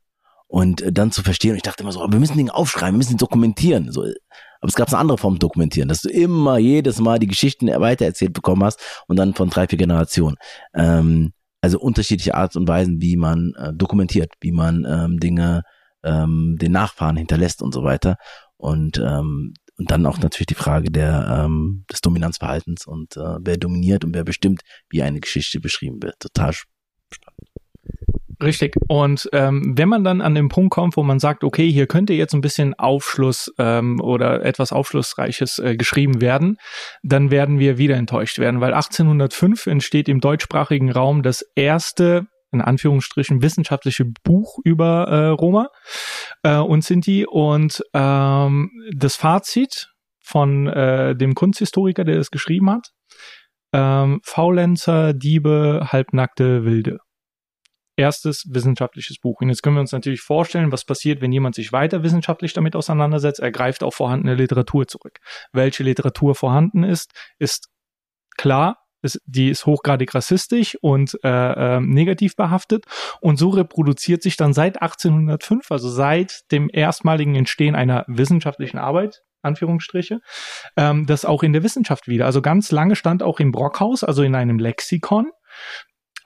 Und äh, dann zu verstehen, und ich dachte immer so, wir müssen Dinge aufschreiben, wir müssen dokumentieren. So, aber es gab eine andere Form dokumentieren, dass du immer jedes Mal die Geschichten weitererzählt bekommen hast und dann von drei, vier Generationen. Ähm, also unterschiedliche Art und Weisen, wie man äh, dokumentiert, wie man ähm, Dinge ähm, den Nachfahren hinterlässt und so weiter. Und ähm, und dann auch natürlich die Frage der ähm, des Dominanzverhaltens und äh, wer dominiert und wer bestimmt, wie eine Geschichte beschrieben wird. Total spannend. Richtig. Und ähm, wenn man dann an den Punkt kommt, wo man sagt, okay, hier könnte jetzt ein bisschen Aufschluss ähm, oder etwas Aufschlussreiches äh, geschrieben werden, dann werden wir wieder enttäuscht werden, weil 1805 entsteht im deutschsprachigen Raum das erste in Anführungsstrichen wissenschaftliche Buch über äh, Roma äh, und Sinti und ähm, das Fazit von äh, dem Kunsthistoriker, der das geschrieben hat, ähm, Faulenzer, Diebe, Halbnackte, Wilde erstes wissenschaftliches Buch. Und jetzt können wir uns natürlich vorstellen, was passiert, wenn jemand sich weiter wissenschaftlich damit auseinandersetzt. Er greift auf vorhandene Literatur zurück. Welche Literatur vorhanden ist, ist klar. Ist, die ist hochgradig rassistisch und äh, äh, negativ behaftet und so reproduziert sich dann seit 1805, also seit dem erstmaligen Entstehen einer wissenschaftlichen Arbeit, Anführungsstriche, ähm, das auch in der Wissenschaft wieder. Also ganz lange stand auch im Brockhaus, also in einem Lexikon,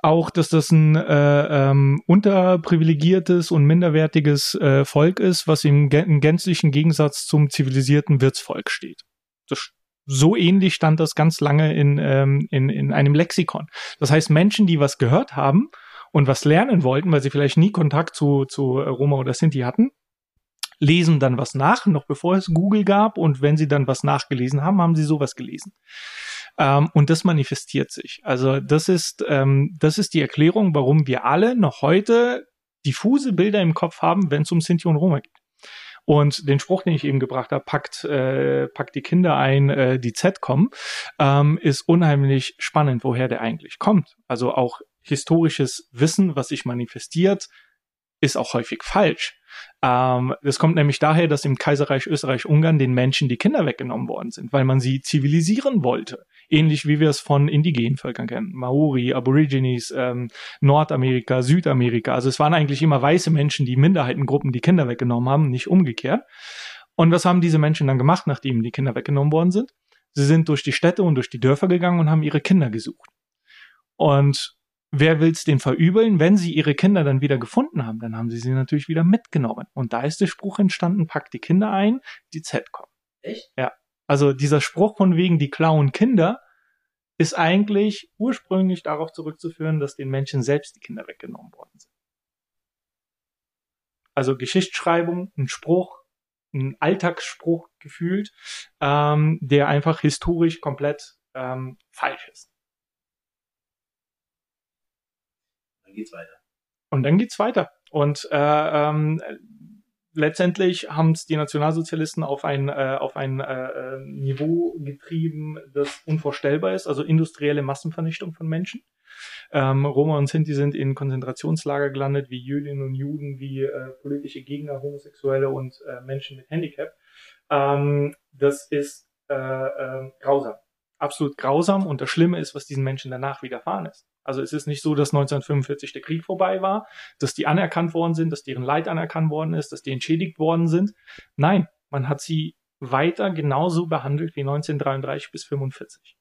auch, dass das ein äh, ähm, unterprivilegiertes und minderwertiges äh, Volk ist, was im, im gänzlichen Gegensatz zum zivilisierten Wirtsvolk steht. Das, so ähnlich stand das ganz lange in, ähm, in, in einem Lexikon. Das heißt, Menschen, die was gehört haben und was lernen wollten, weil sie vielleicht nie Kontakt zu, zu Roma oder Sinti hatten, lesen dann was nach, noch bevor es Google gab. Und wenn sie dann was nachgelesen haben, haben sie sowas gelesen. Ähm, und das manifestiert sich. Also das ist, ähm, das ist die Erklärung, warum wir alle noch heute diffuse Bilder im Kopf haben, wenn es um Sinti und Roma geht. Und den Spruch, den ich eben gebracht habe, packt, äh, packt die Kinder ein, äh, die Z kommen, ähm, ist unheimlich spannend, woher der eigentlich kommt. Also auch historisches Wissen, was sich manifestiert, ist auch häufig falsch. Ähm, das kommt nämlich daher, dass im Kaiserreich Österreich-Ungarn den Menschen die Kinder weggenommen worden sind, weil man sie zivilisieren wollte. Ähnlich wie wir es von indigenen Völkern kennen. Maori, Aborigines, ähm, Nordamerika, Südamerika. Also es waren eigentlich immer weiße Menschen, die Minderheitengruppen die Kinder weggenommen haben, nicht umgekehrt. Und was haben diese Menschen dann gemacht, nachdem die Kinder weggenommen worden sind? Sie sind durch die Städte und durch die Dörfer gegangen und haben ihre Kinder gesucht. Und wer will's den verübeln? Wenn sie ihre Kinder dann wieder gefunden haben, dann haben sie sie natürlich wieder mitgenommen. Und da ist der Spruch entstanden, pack die Kinder ein, die Z kommen. Echt? Ja. Also dieser Spruch von wegen, die klauen Kinder, ist eigentlich ursprünglich darauf zurückzuführen, dass den Menschen selbst die Kinder weggenommen worden sind. Also Geschichtsschreibung, ein Spruch, ein Alltagsspruch gefühlt, ähm, der einfach historisch komplett ähm, falsch ist. dann geht's weiter. Und dann geht's weiter. Und äh, ähm, letztendlich haben es die Nationalsozialisten auf ein, äh, auf ein äh, Niveau getrieben, das unvorstellbar ist, also industrielle Massenvernichtung von Menschen. Ähm, Roma und Sinti sind in Konzentrationslager gelandet, wie Jüdinnen und Juden, wie äh, politische Gegner, Homosexuelle und äh, Menschen mit Handicap. Ähm, das ist äh, äh, grausam. Absolut grausam. Und das Schlimme ist, was diesen Menschen danach widerfahren ist. Also es ist nicht so, dass 1945 der Krieg vorbei war, dass die anerkannt worden sind, dass deren Leid anerkannt worden ist, dass die entschädigt worden sind. Nein, man hat sie weiter genauso behandelt wie 1933 bis 45.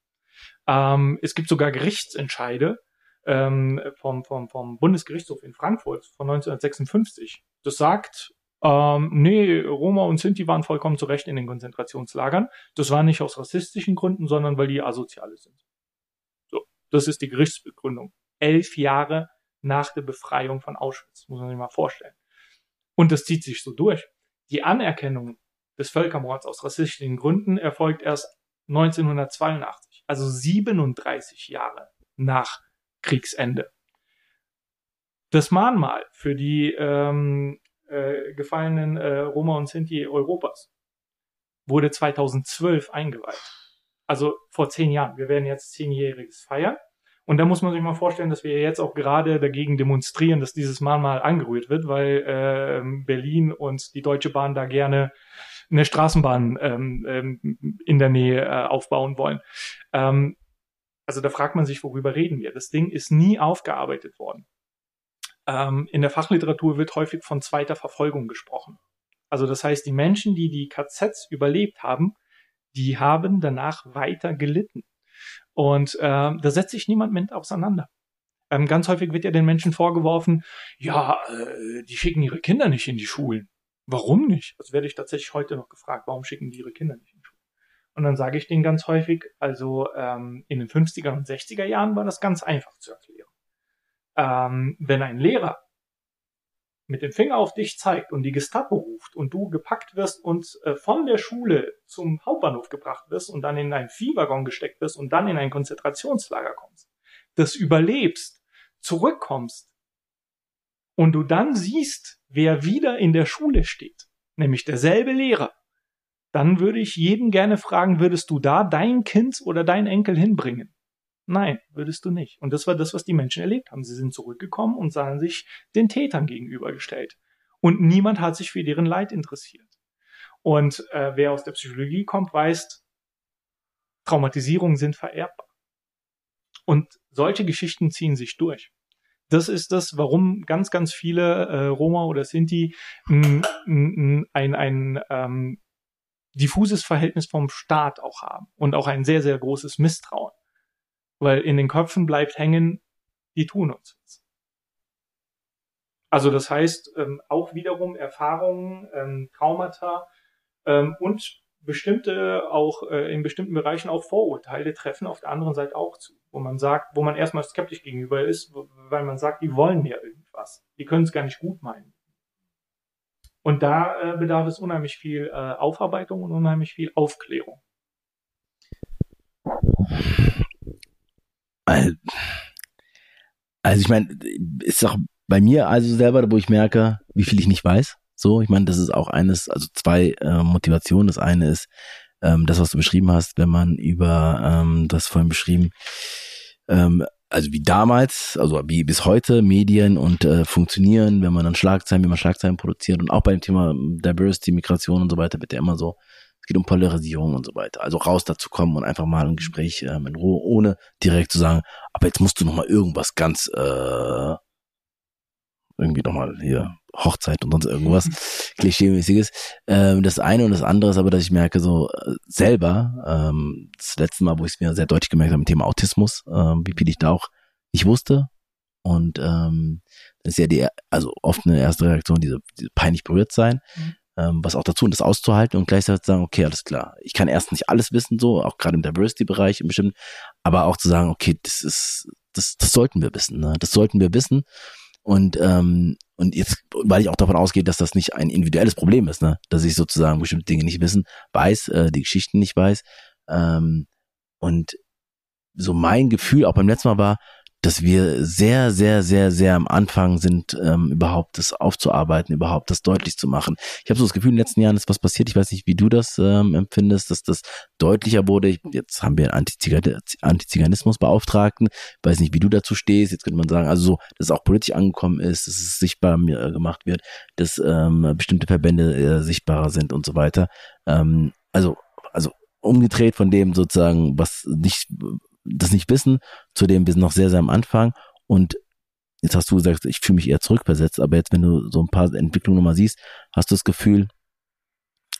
Ähm, es gibt sogar Gerichtsentscheide ähm, vom, vom, vom Bundesgerichtshof in Frankfurt von 1956. Das sagt, ähm, nee, Roma und Sinti waren vollkommen zu Recht in den Konzentrationslagern. Das war nicht aus rassistischen Gründen, sondern weil die Asoziale sind. Das ist die Gerichtsbegründung. Elf Jahre nach der Befreiung von Auschwitz, muss man sich mal vorstellen. Und das zieht sich so durch. Die Anerkennung des Völkermords aus rassistischen Gründen erfolgt erst 1982, also 37 Jahre nach Kriegsende. Das Mahnmal für die ähm, äh, gefallenen äh, Roma und Sinti Europas wurde 2012 eingeweiht also vor zehn Jahren. Wir werden jetzt zehnjähriges feiern. Und da muss man sich mal vorstellen, dass wir jetzt auch gerade dagegen demonstrieren, dass dieses Mahnmal angerührt wird, weil äh, Berlin und die Deutsche Bahn da gerne eine Straßenbahn ähm, ähm, in der Nähe äh, aufbauen wollen. Ähm, also da fragt man sich, worüber reden wir? Das Ding ist nie aufgearbeitet worden. Ähm, in der Fachliteratur wird häufig von zweiter Verfolgung gesprochen. Also das heißt, die Menschen, die die KZs überlebt haben, die haben danach weiter gelitten. Und äh, da setzt sich niemand mit auseinander. Ähm, ganz häufig wird ja den Menschen vorgeworfen, ja, äh, die schicken ihre Kinder nicht in die Schulen. Warum nicht? Das werde ich tatsächlich heute noch gefragt. Warum schicken die ihre Kinder nicht in die Schulen? Und dann sage ich denen ganz häufig, also ähm, in den 50er und 60er Jahren war das ganz einfach zu erklären. Ähm, wenn ein Lehrer mit dem Finger auf dich zeigt und die Gestapo ruft und du gepackt wirst und äh, von der Schule zum Hauptbahnhof gebracht wirst und dann in einen Viehwaggon gesteckt wirst und dann in ein Konzentrationslager kommst, das überlebst, zurückkommst und du dann siehst, wer wieder in der Schule steht, nämlich derselbe Lehrer, dann würde ich jeden gerne fragen, würdest du da dein Kind oder dein Enkel hinbringen? Nein, würdest du nicht. Und das war das, was die Menschen erlebt haben. Sie sind zurückgekommen und sahen sich den Tätern gegenübergestellt. Und niemand hat sich für deren Leid interessiert. Und äh, wer aus der Psychologie kommt, weiß, Traumatisierungen sind vererbbar. Und solche Geschichten ziehen sich durch. Das ist das, warum ganz, ganz viele äh, Roma oder Sinti ein, ein, ein, ein ähm, diffuses Verhältnis vom Staat auch haben und auch ein sehr, sehr großes Misstrauen weil in den Köpfen bleibt hängen, die tun uns was. Also das heißt, ähm, auch wiederum Erfahrungen, ähm, Traumata ähm, und bestimmte auch äh, in bestimmten Bereichen auch Vorurteile treffen auf der anderen Seite auch zu, wo man sagt, wo man erstmal skeptisch gegenüber ist, weil man sagt, die wollen mir irgendwas, die können es gar nicht gut meinen. Und da äh, bedarf es unheimlich viel äh, Aufarbeitung und unheimlich viel Aufklärung. Also ich meine, ist auch bei mir also selber, wo ich merke, wie viel ich nicht weiß. So, ich meine, das ist auch eines, also zwei äh, Motivationen. Das eine ist ähm, das, was du beschrieben hast, wenn man über ähm, das vorhin beschrieben, ähm, also wie damals, also wie bis heute Medien und äh, funktionieren, wenn man dann Schlagzeilen, wie man Schlagzeilen produziert und auch beim Thema Diversity, Migration und so weiter wird ja immer so es geht um Polarisierung und so weiter. Also raus dazu kommen und einfach mal ein Gespräch ähm, in Ruhe, ohne direkt zu sagen, aber jetzt musst du noch mal irgendwas ganz äh, irgendwie noch mal hier Hochzeit und sonst irgendwas [LAUGHS] klischeemäßiges. Ähm, das eine und das andere ist aber, dass ich merke so äh, selber ähm, das letzte Mal, wo ich es mir sehr deutlich gemerkt habe, mit Thema Autismus, ähm, wie viel ich da auch nicht wusste und ähm, das ist ja die, also oft eine erste Reaktion, diese, diese peinlich berührt sein. Mhm was auch dazu, und das auszuhalten und gleichzeitig zu sagen, okay, alles klar, ich kann erst nicht alles wissen, so, auch gerade im Diversity-Bereich bestimmt, aber auch zu sagen, okay, das ist, das, das sollten wir wissen, ne? Das sollten wir wissen. Und, ähm, und jetzt, weil ich auch davon ausgehe, dass das nicht ein individuelles Problem ist, ne? Dass ich sozusagen bestimmte Dinge nicht wissen, weiß, äh, die Geschichten nicht weiß. Ähm, und so mein Gefühl auch beim letzten Mal war, dass wir sehr, sehr, sehr, sehr am Anfang sind, ähm, überhaupt das aufzuarbeiten, überhaupt das deutlich zu machen. Ich habe so das Gefühl, in den letzten Jahren ist was passiert. Ich weiß nicht, wie du das ähm, empfindest, dass das deutlicher wurde. Jetzt haben wir einen Antiziganismusbeauftragten. Ich weiß nicht, wie du dazu stehst. Jetzt könnte man sagen, also so, dass es auch politisch angekommen ist, dass es sichtbar äh, gemacht wird, dass ähm, bestimmte Verbände äh, sichtbarer sind und so weiter. Ähm, also, also umgedreht von dem sozusagen, was nicht das nicht wissen, zu dem wir sind noch sehr, sehr am Anfang. Und jetzt hast du gesagt, ich fühle mich eher zurückversetzt, aber jetzt, wenn du so ein paar Entwicklungen nochmal siehst, hast du das Gefühl,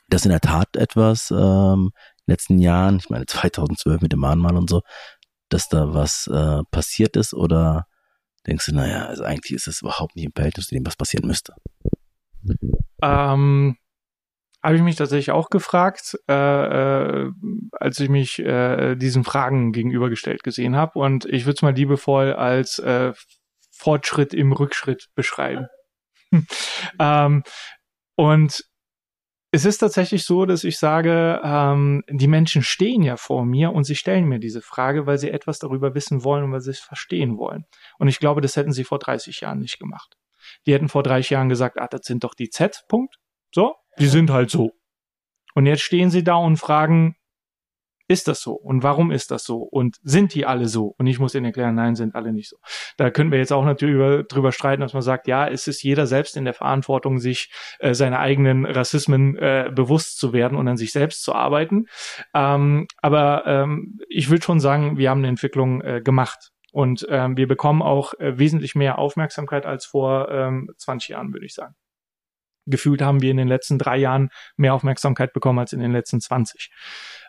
dass in der Tat etwas ähm, in den letzten Jahren, ich meine [LAUGHS] 2012 mit dem Mahnmal und so, dass da was äh, passiert ist? Oder denkst du, naja, also eigentlich ist es überhaupt nicht im Verhältnis zu dem, was passieren müsste? Ähm, habe ich mich tatsächlich auch gefragt, äh, äh, als ich mich äh, diesen Fragen gegenübergestellt gesehen habe. Und ich würde es mal liebevoll als äh, Fortschritt im Rückschritt beschreiben. [LAUGHS] ähm, und es ist tatsächlich so, dass ich sage, ähm, die Menschen stehen ja vor mir und sie stellen mir diese Frage, weil sie etwas darüber wissen wollen und weil sie es verstehen wollen. Und ich glaube, das hätten sie vor 30 Jahren nicht gemacht. Die hätten vor 30 Jahren gesagt, ah, das sind doch die Z, Punkt. So, die sind halt so. Und jetzt stehen sie da und fragen, ist das so? Und warum ist das so? Und sind die alle so? Und ich muss ihnen erklären, nein, sind alle nicht so. Da können wir jetzt auch natürlich über, drüber streiten, dass man sagt, ja, es ist jeder selbst in der Verantwortung, sich äh, seine eigenen Rassismen äh, bewusst zu werden und an sich selbst zu arbeiten. Ähm, aber ähm, ich würde schon sagen, wir haben eine Entwicklung äh, gemacht. Und ähm, wir bekommen auch äh, wesentlich mehr Aufmerksamkeit als vor ähm, 20 Jahren, würde ich sagen gefühlt haben wir in den letzten drei Jahren mehr Aufmerksamkeit bekommen als in den letzten 20.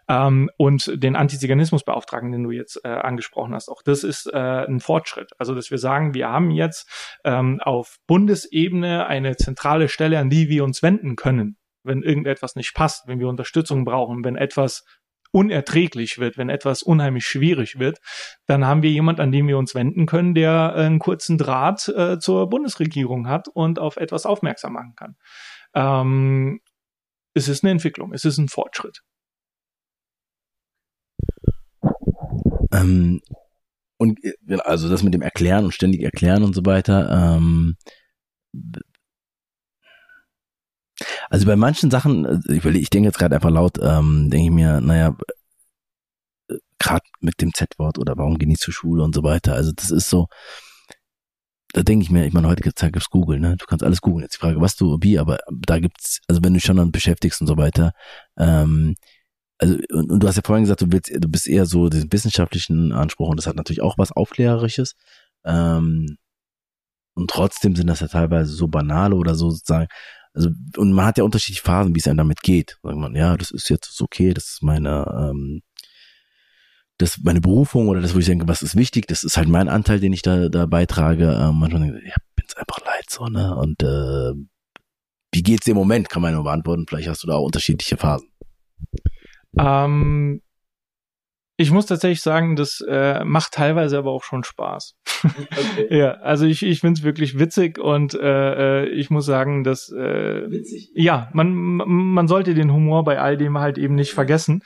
Ähm, und den Antiziganismusbeauftragten, den du jetzt äh, angesprochen hast, auch das ist äh, ein Fortschritt. Also, dass wir sagen, wir haben jetzt ähm, auf Bundesebene eine zentrale Stelle, an die wir uns wenden können, wenn irgendetwas nicht passt, wenn wir Unterstützung brauchen, wenn etwas unerträglich wird, wenn etwas unheimlich schwierig wird, dann haben wir jemand, an dem wir uns wenden können, der einen kurzen Draht äh, zur Bundesregierung hat und auf etwas aufmerksam machen kann. Ähm, es ist eine Entwicklung, es ist ein Fortschritt. Ähm, und also das mit dem Erklären und ständig erklären und so weiter. Ähm, also bei manchen Sachen, äh, ich, ich denke jetzt gerade einfach laut, ähm, denke ich mir, naja, äh, gerade mit dem Z-Wort oder warum gehen die zur Schule und so weiter. Also das ist so, da denke ich mir, ich meine, heutige Zeit gibt's Google, ne? Du kannst alles googeln. Jetzt die Frage, was du, wie, aber da gibt's, also wenn du dich schon dann beschäftigst und so weiter, ähm, also und, und, du hast ja vorhin gesagt, du willst, du bist eher so den wissenschaftlichen Anspruch und das hat natürlich auch was Aufklärerisches. Ähm, und trotzdem sind das ja teilweise so banale oder so sozusagen. Also, und man hat ja unterschiedliche Phasen, wie es einem damit geht. Sagt man, ja, das ist jetzt okay, das ist meine, ähm, das meine Berufung oder das, wo ich denke, was ist wichtig, das ist halt mein Anteil, den ich da, da beitrage. Ähm, manchmal denke ich, ja, bin's einfach leid so, ne? Und äh, wie geht's dir im Moment, kann man nur beantworten. Vielleicht hast du da auch unterschiedliche Phasen. Ähm, ich muss tatsächlich sagen, das äh, macht teilweise aber auch schon Spaß. Okay. [LAUGHS] ja, also ich, ich finde es wirklich witzig und äh, äh, ich muss sagen, dass äh, witzig. ja, man, man sollte den Humor bei all dem halt eben nicht vergessen.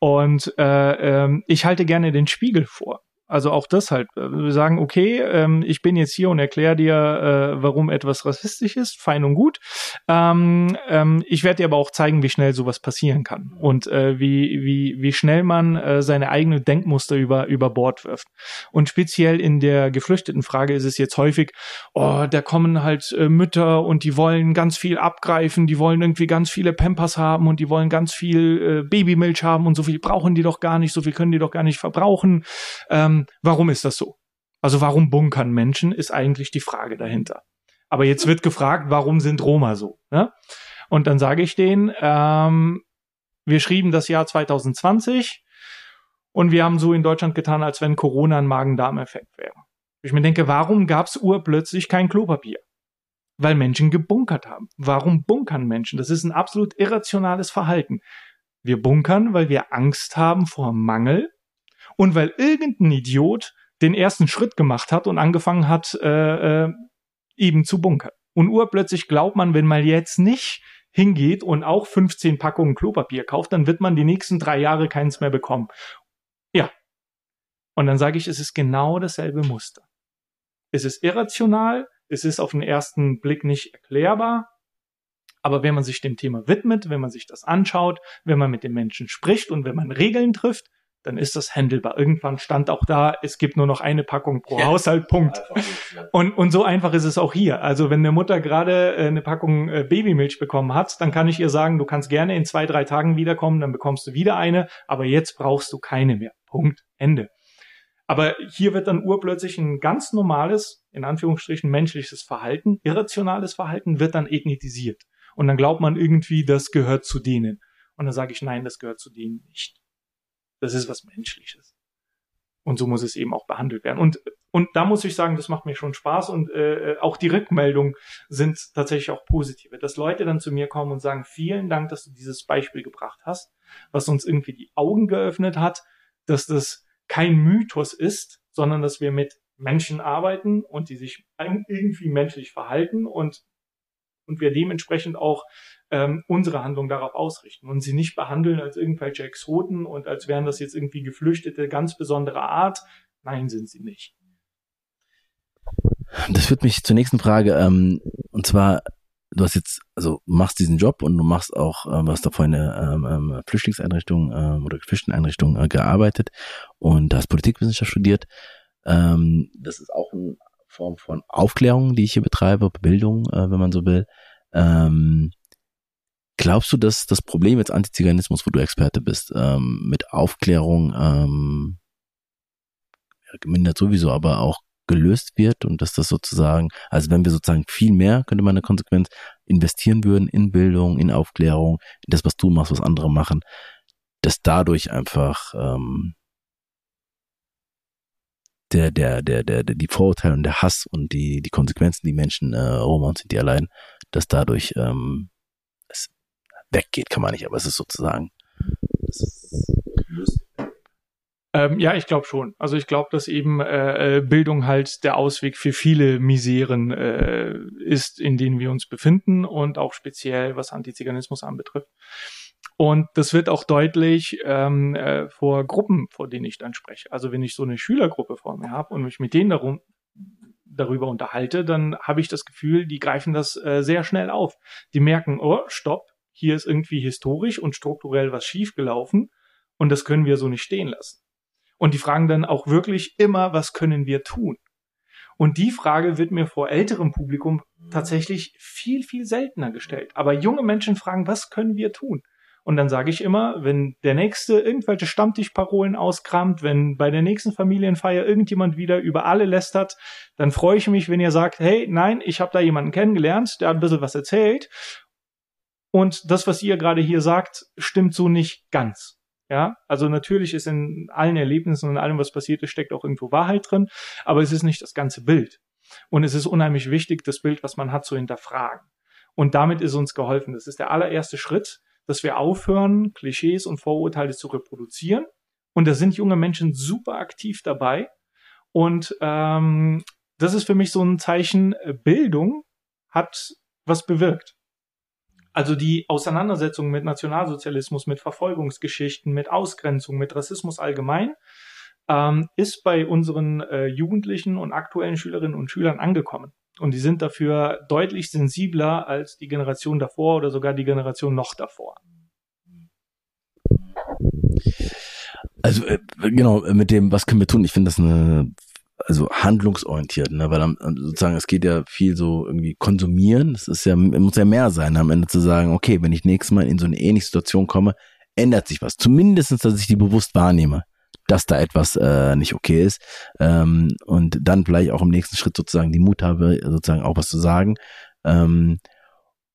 Und äh, äh, ich halte gerne den Spiegel vor. Also auch das halt. Äh, wir sagen, okay, ähm, ich bin jetzt hier und erkläre dir, äh, warum etwas rassistisch ist, fein und gut. Ähm, ähm, ich werde dir aber auch zeigen, wie schnell sowas passieren kann und äh, wie, wie, wie schnell man äh, seine eigene Denkmuster über, über Bord wirft. Und speziell in der geflüchteten Frage ist es jetzt häufig, oh, da kommen halt äh, Mütter und die wollen ganz viel abgreifen, die wollen irgendwie ganz viele Pampers haben und die wollen ganz viel äh, Babymilch haben und so viel brauchen die doch gar nicht, so viel können die doch gar nicht verbrauchen. Ähm, warum ist das so? Also warum bunkern Menschen, ist eigentlich die Frage dahinter. Aber jetzt wird gefragt, warum sind Roma so? Ne? Und dann sage ich denen, ähm, wir schrieben das Jahr 2020 und wir haben so in Deutschland getan, als wenn Corona ein Magen-Darm-Effekt wäre. Ich mir denke, warum gab es urplötzlich kein Klopapier? Weil Menschen gebunkert haben. Warum bunkern Menschen? Das ist ein absolut irrationales Verhalten. Wir bunkern, weil wir Angst haben vor Mangel und weil irgendein Idiot den ersten Schritt gemacht hat und angefangen hat, äh, äh, eben zu bunkern. Und urplötzlich glaubt man, wenn man jetzt nicht hingeht und auch 15 Packungen Klopapier kauft, dann wird man die nächsten drei Jahre keins mehr bekommen. Ja. Und dann sage ich, es ist genau dasselbe Muster. Es ist irrational, es ist auf den ersten Blick nicht erklärbar, aber wenn man sich dem Thema widmet, wenn man sich das anschaut, wenn man mit den Menschen spricht und wenn man Regeln trifft, dann ist das handelbar. Irgendwann stand auch da, es gibt nur noch eine Packung pro ja. Haushalt, Punkt. Und, und so einfach ist es auch hier. Also wenn eine Mutter gerade äh, eine Packung äh, Babymilch bekommen hat, dann kann ich ihr sagen, du kannst gerne in zwei, drei Tagen wiederkommen, dann bekommst du wieder eine, aber jetzt brauchst du keine mehr. Punkt. Ende. Aber hier wird dann urplötzlich ein ganz normales, in Anführungsstrichen menschliches Verhalten, irrationales Verhalten, wird dann ethnitisiert. Und dann glaubt man irgendwie, das gehört zu denen. Und dann sage ich, nein, das gehört zu denen nicht. Das ist was Menschliches. Und so muss es eben auch behandelt werden. Und, und da muss ich sagen, das macht mir schon Spaß und äh, auch die Rückmeldungen sind tatsächlich auch positive. Dass Leute dann zu mir kommen und sagen, vielen Dank, dass du dieses Beispiel gebracht hast, was uns irgendwie die Augen geöffnet hat, dass das kein Mythos ist, sondern dass wir mit Menschen arbeiten und die sich irgendwie menschlich verhalten und, und wir dementsprechend auch ähm, unsere Handlung darauf ausrichten und sie nicht behandeln als irgendwelche Exoten und als wären das jetzt irgendwie Geflüchtete ganz besonderer Art. Nein, sind sie nicht. Das führt mich zur nächsten Frage. Ähm, und zwar, du hast jetzt, also machst diesen Job und du machst auch, äh, du hast da vorhin eine ähm, ähm, Flüchtlingseinrichtung ähm, oder Flüchtlingseinrichtung äh, gearbeitet und hast Politikwissenschaft studiert. Ähm, das ist auch eine Form von Aufklärung, die ich hier betreibe, Bildung, äh, wenn man so will. Ähm, glaubst du, dass das Problem jetzt Antiziganismus, wo du Experte bist, ähm, mit Aufklärung ähm, gemindert sowieso, aber auch gelöst wird und dass das sozusagen, also wenn wir sozusagen viel mehr, könnte man eine Konsequenz, investieren würden in Bildung, in Aufklärung, in das, was du machst, was andere machen, dass dadurch einfach ähm, der, der, der, der, die Vorurteile und der Hass und die, die Konsequenzen, die Menschen, äh, Roma und die erleiden, dass dadurch ähm, es weggeht, kann man nicht, aber es ist sozusagen, es ähm, ja, ich glaube schon. Also ich glaube, dass eben äh, äh, Bildung halt der Ausweg für viele Miseren äh, ist, in denen wir uns befinden und auch speziell was Antiziganismus anbetrifft. Und das wird auch deutlich ähm, äh, vor Gruppen, vor denen ich dann spreche. Also wenn ich so eine Schülergruppe vor mir habe und mich mit denen darum darüber unterhalte, dann habe ich das Gefühl, die greifen das äh, sehr schnell auf. Die merken, oh, stopp, hier ist irgendwie historisch und strukturell was schiefgelaufen und das können wir so nicht stehen lassen. Und die fragen dann auch wirklich immer, was können wir tun? Und die Frage wird mir vor älterem Publikum tatsächlich viel, viel seltener gestellt. Aber junge Menschen fragen, was können wir tun? Und dann sage ich immer, wenn der nächste irgendwelche Stammtischparolen auskramt, wenn bei der nächsten Familienfeier irgendjemand wieder über alle lästert, dann freue ich mich, wenn ihr sagt, hey, nein, ich habe da jemanden kennengelernt, der hat ein bisschen was erzählt. Und das, was ihr gerade hier sagt, stimmt so nicht ganz. Ja, also natürlich ist in allen Erlebnissen und allem, was passiert ist, steckt auch irgendwo Wahrheit drin, aber es ist nicht das ganze Bild. Und es ist unheimlich wichtig, das Bild, was man hat, zu hinterfragen. Und damit ist uns geholfen. Das ist der allererste Schritt, dass wir aufhören, Klischees und Vorurteile zu reproduzieren. Und da sind junge Menschen super aktiv dabei. Und ähm, das ist für mich so ein Zeichen, äh, Bildung hat was bewirkt. Also die Auseinandersetzung mit Nationalsozialismus, mit Verfolgungsgeschichten, mit Ausgrenzung, mit Rassismus allgemein, ähm, ist bei unseren äh, Jugendlichen und aktuellen Schülerinnen und Schülern angekommen. Und die sind dafür deutlich sensibler als die Generation davor oder sogar die Generation noch davor. Also äh, genau, mit dem, was können wir tun? Ich finde das eine also handlungsorientiert, ne? weil am, sozusagen es geht ja viel so irgendwie konsumieren. Es ist ja, muss ja mehr sein, am Ende zu sagen, okay, wenn ich nächstes Mal in so eine ähnliche Situation komme, ändert sich was. Zumindestens, dass ich die bewusst wahrnehme, dass da etwas äh, nicht okay ist. Ähm, und dann vielleicht auch im nächsten Schritt sozusagen die Mut habe, sozusagen auch was zu sagen. Ähm,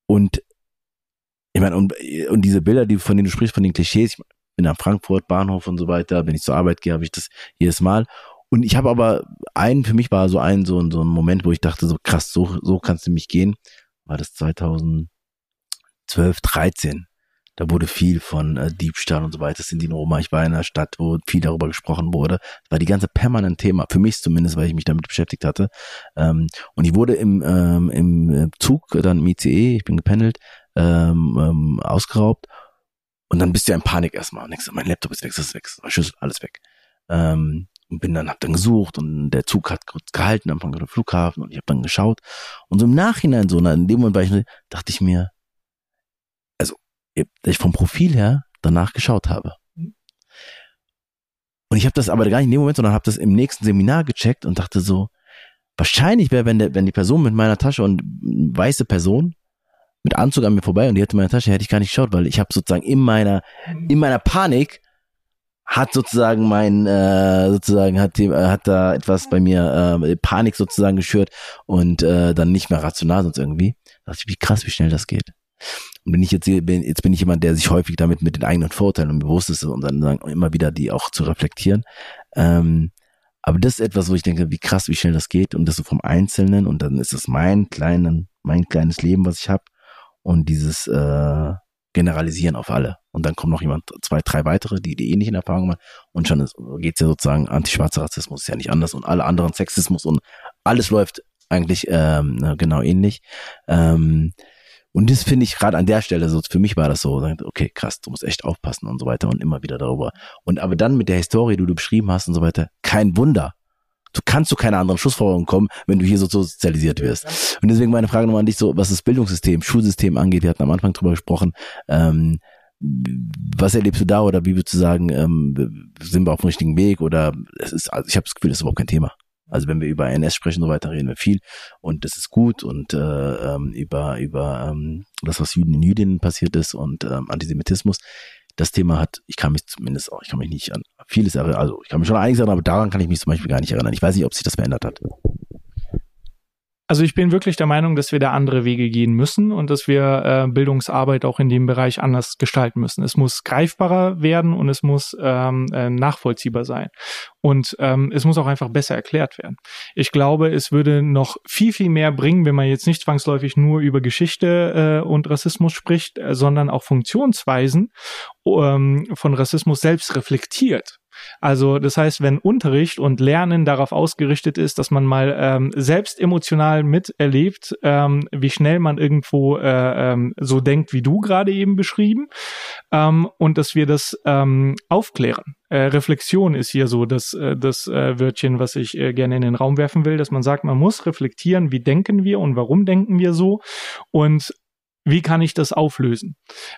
und ich meine, und, und diese Bilder, die von denen du sprichst, von den Klischees, ich bin am Frankfurt Bahnhof und so weiter, wenn ich zur Arbeit gehe, habe ich das jedes Mal. Und ich habe aber einen, für mich war so ein, so, so ein Moment, wo ich dachte, so krass, so, so kannst du mich gehen. War das 2012, 13. Da wurde viel von äh, Diebstahl und so weiter. Sind die in Roma. Ich war in einer Stadt, wo viel darüber gesprochen wurde. Das war die ganze permanent Thema, für mich zumindest, weil ich mich damit beschäftigt hatte. Ähm, und ich wurde im, ähm, im Zug, dann im ICE, ich bin gependelt, ähm, ähm, ausgeraubt. Und dann bist du ja in Panik erstmal. Und denkst, mein Laptop ist weg, das ist weg, Schlüssel, alles weg. Ähm, und bin dann, hab dann gesucht und der Zug hat gehalten am Frankfurter Flughafen und ich habe dann geschaut. Und so im Nachhinein, so in dem Moment, ich, dachte ich mir, ich vom Profil her danach geschaut habe. Und ich habe das aber gar nicht in dem Moment, sondern habe das im nächsten Seminar gecheckt und dachte so, wahrscheinlich wäre, wenn, wenn die Person mit meiner Tasche und weiße Person mit Anzug an mir vorbei und die hätte meine Tasche, hätte ich gar nicht geschaut, weil ich habe sozusagen in meiner, in meiner Panik hat sozusagen mein äh, sozusagen hat die, äh, hat da etwas bei mir äh, Panik sozusagen geschürt und äh, dann nicht mehr rational sonst irgendwie. Da dachte ich, wie krass, wie schnell das geht. Und bin ich jetzt bin, jetzt bin ich jemand, der sich häufig damit mit den eigenen Vorurteilen bewusst ist und dann sagen, immer wieder die auch zu reflektieren. Ähm, aber das ist etwas, wo ich denke, wie krass, wie schnell das geht und das so vom Einzelnen und dann ist es mein kleinen, mein kleines Leben, was ich habe und dieses äh, generalisieren auf alle. Und dann kommt noch jemand, zwei, drei weitere, die die ähnlichen Erfahrungen machen. Und schon geht's ja sozusagen, antischwarzer Rassismus ist ja nicht anders und alle anderen Sexismus und alles läuft eigentlich ähm, genau ähnlich. Ähm, und das finde ich gerade an der Stelle so, für mich war das so, okay, krass, du musst echt aufpassen und so weiter und immer wieder darüber. Und aber dann mit der Historie, die du beschrieben hast und so weiter, kein Wunder, Du kannst zu keiner anderen Schlussfolgerung kommen, wenn du hier so sozialisiert wirst. Und deswegen meine Frage nochmal an dich so, was das Bildungssystem, Schulsystem angeht, wir hatten am Anfang drüber gesprochen, ähm, was erlebst du da oder wie würdest du sagen, ähm, sind wir auf dem richtigen Weg oder es ist, also ich habe das Gefühl, das ist überhaupt kein Thema. Also wenn wir über NS sprechen, so weiter reden wir viel und das ist gut und äh, ähm, über über ähm, das, was Juden in Jüdinnen passiert ist und ähm, Antisemitismus. Das Thema hat, ich kann mich zumindest auch, ich kann mich nicht an vieles erinnern, also ich kann mich schon an einiges erinnern, aber daran kann ich mich zum Beispiel gar nicht erinnern. Ich weiß nicht, ob sich das verändert hat. Also ich bin wirklich der Meinung, dass wir da andere Wege gehen müssen und dass wir äh, Bildungsarbeit auch in dem Bereich anders gestalten müssen. Es muss greifbarer werden und es muss ähm, äh, nachvollziehbar sein. Und ähm, es muss auch einfach besser erklärt werden. Ich glaube, es würde noch viel, viel mehr bringen, wenn man jetzt nicht zwangsläufig nur über Geschichte äh, und Rassismus spricht, äh, sondern auch Funktionsweisen ähm, von Rassismus selbst reflektiert. Also das heißt, wenn Unterricht und Lernen darauf ausgerichtet ist, dass man mal ähm, selbst emotional miterlebt, ähm, wie schnell man irgendwo äh, ähm, so denkt, wie du gerade eben beschrieben, ähm, und dass wir das ähm, aufklären. Äh, Reflexion ist hier so das, äh, das äh, Wörtchen, was ich äh, gerne in den Raum werfen will, dass man sagt, man muss reflektieren, wie denken wir und warum denken wir so und wie kann ich das auflösen?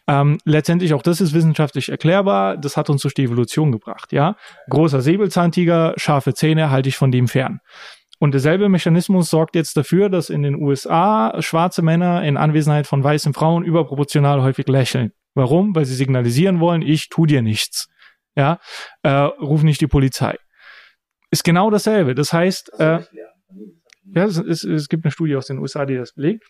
Ähm, letztendlich auch das ist wissenschaftlich erklärbar. Das hat uns durch die Evolution gebracht. Ja, großer Säbelzahntiger, scharfe Zähne, halte ich von dem fern. Und derselbe Mechanismus sorgt jetzt dafür, dass in den USA schwarze Männer in Anwesenheit von weißen Frauen überproportional häufig lächeln. Warum? Weil sie signalisieren wollen, ich tu dir nichts. Ja, äh, ruf nicht die Polizei. Ist genau dasselbe. Das heißt, äh, ja, es, es, es gibt eine Studie aus den USA, die das belegt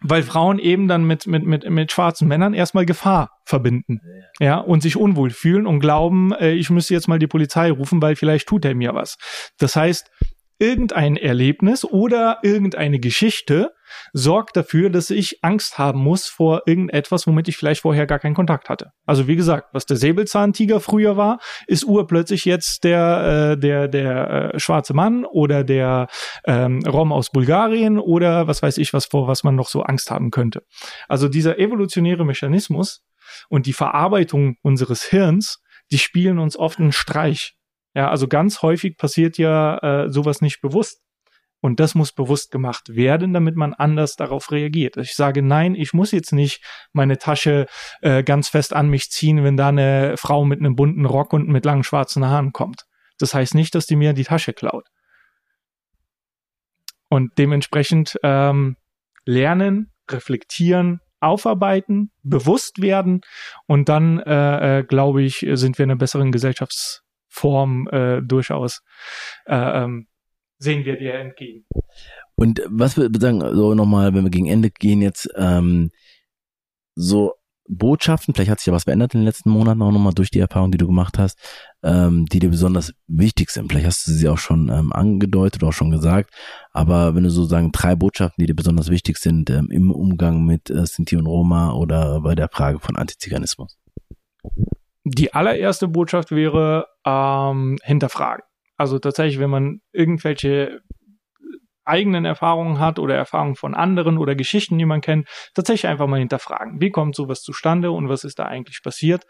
weil Frauen eben dann mit, mit, mit, mit schwarzen Männern erstmal Gefahr verbinden. Ja, und sich unwohl fühlen und glauben, äh, ich müsste jetzt mal die Polizei rufen, weil vielleicht tut er mir was. Das heißt, irgendein Erlebnis oder irgendeine Geschichte sorgt dafür, dass ich Angst haben muss vor irgendetwas, womit ich vielleicht vorher gar keinen Kontakt hatte. Also wie gesagt, was der Säbelzahntiger früher war, ist urplötzlich jetzt der äh, der der äh, schwarze Mann oder der ähm, Rom aus Bulgarien oder was weiß ich was vor was man noch so Angst haben könnte. Also dieser evolutionäre Mechanismus und die Verarbeitung unseres Hirns, die spielen uns oft einen Streich. Ja, also ganz häufig passiert ja äh, sowas nicht bewusst. Und das muss bewusst gemacht werden, damit man anders darauf reagiert. Ich sage, nein, ich muss jetzt nicht meine Tasche äh, ganz fest an mich ziehen, wenn da eine Frau mit einem bunten Rock und mit langen schwarzen Haaren kommt. Das heißt nicht, dass die mir die Tasche klaut. Und dementsprechend ähm, lernen, reflektieren, aufarbeiten, bewusst werden und dann, äh, äh, glaube ich, sind wir in einer besseren Gesellschaftsform äh, durchaus äh, ähm, sehen wir dir entgegen. Und was wir sagen, so nochmal, wenn wir gegen Ende gehen jetzt, ähm, so Botschaften, vielleicht hat sich ja was verändert in den letzten Monaten auch nochmal durch die Erfahrung, die du gemacht hast, ähm, die dir besonders wichtig sind. Vielleicht hast du sie auch schon ähm, angedeutet oder auch schon gesagt, aber wenn du so sagen, drei Botschaften, die dir besonders wichtig sind ähm, im Umgang mit äh, Sinti und Roma oder bei der Frage von Antiziganismus. Die allererste Botschaft wäre ähm, hinterfragen. Also tatsächlich, wenn man irgendwelche eigenen Erfahrungen hat oder Erfahrungen von anderen oder Geschichten, die man kennt, tatsächlich einfach mal hinterfragen. Wie kommt sowas zustande und was ist da eigentlich passiert?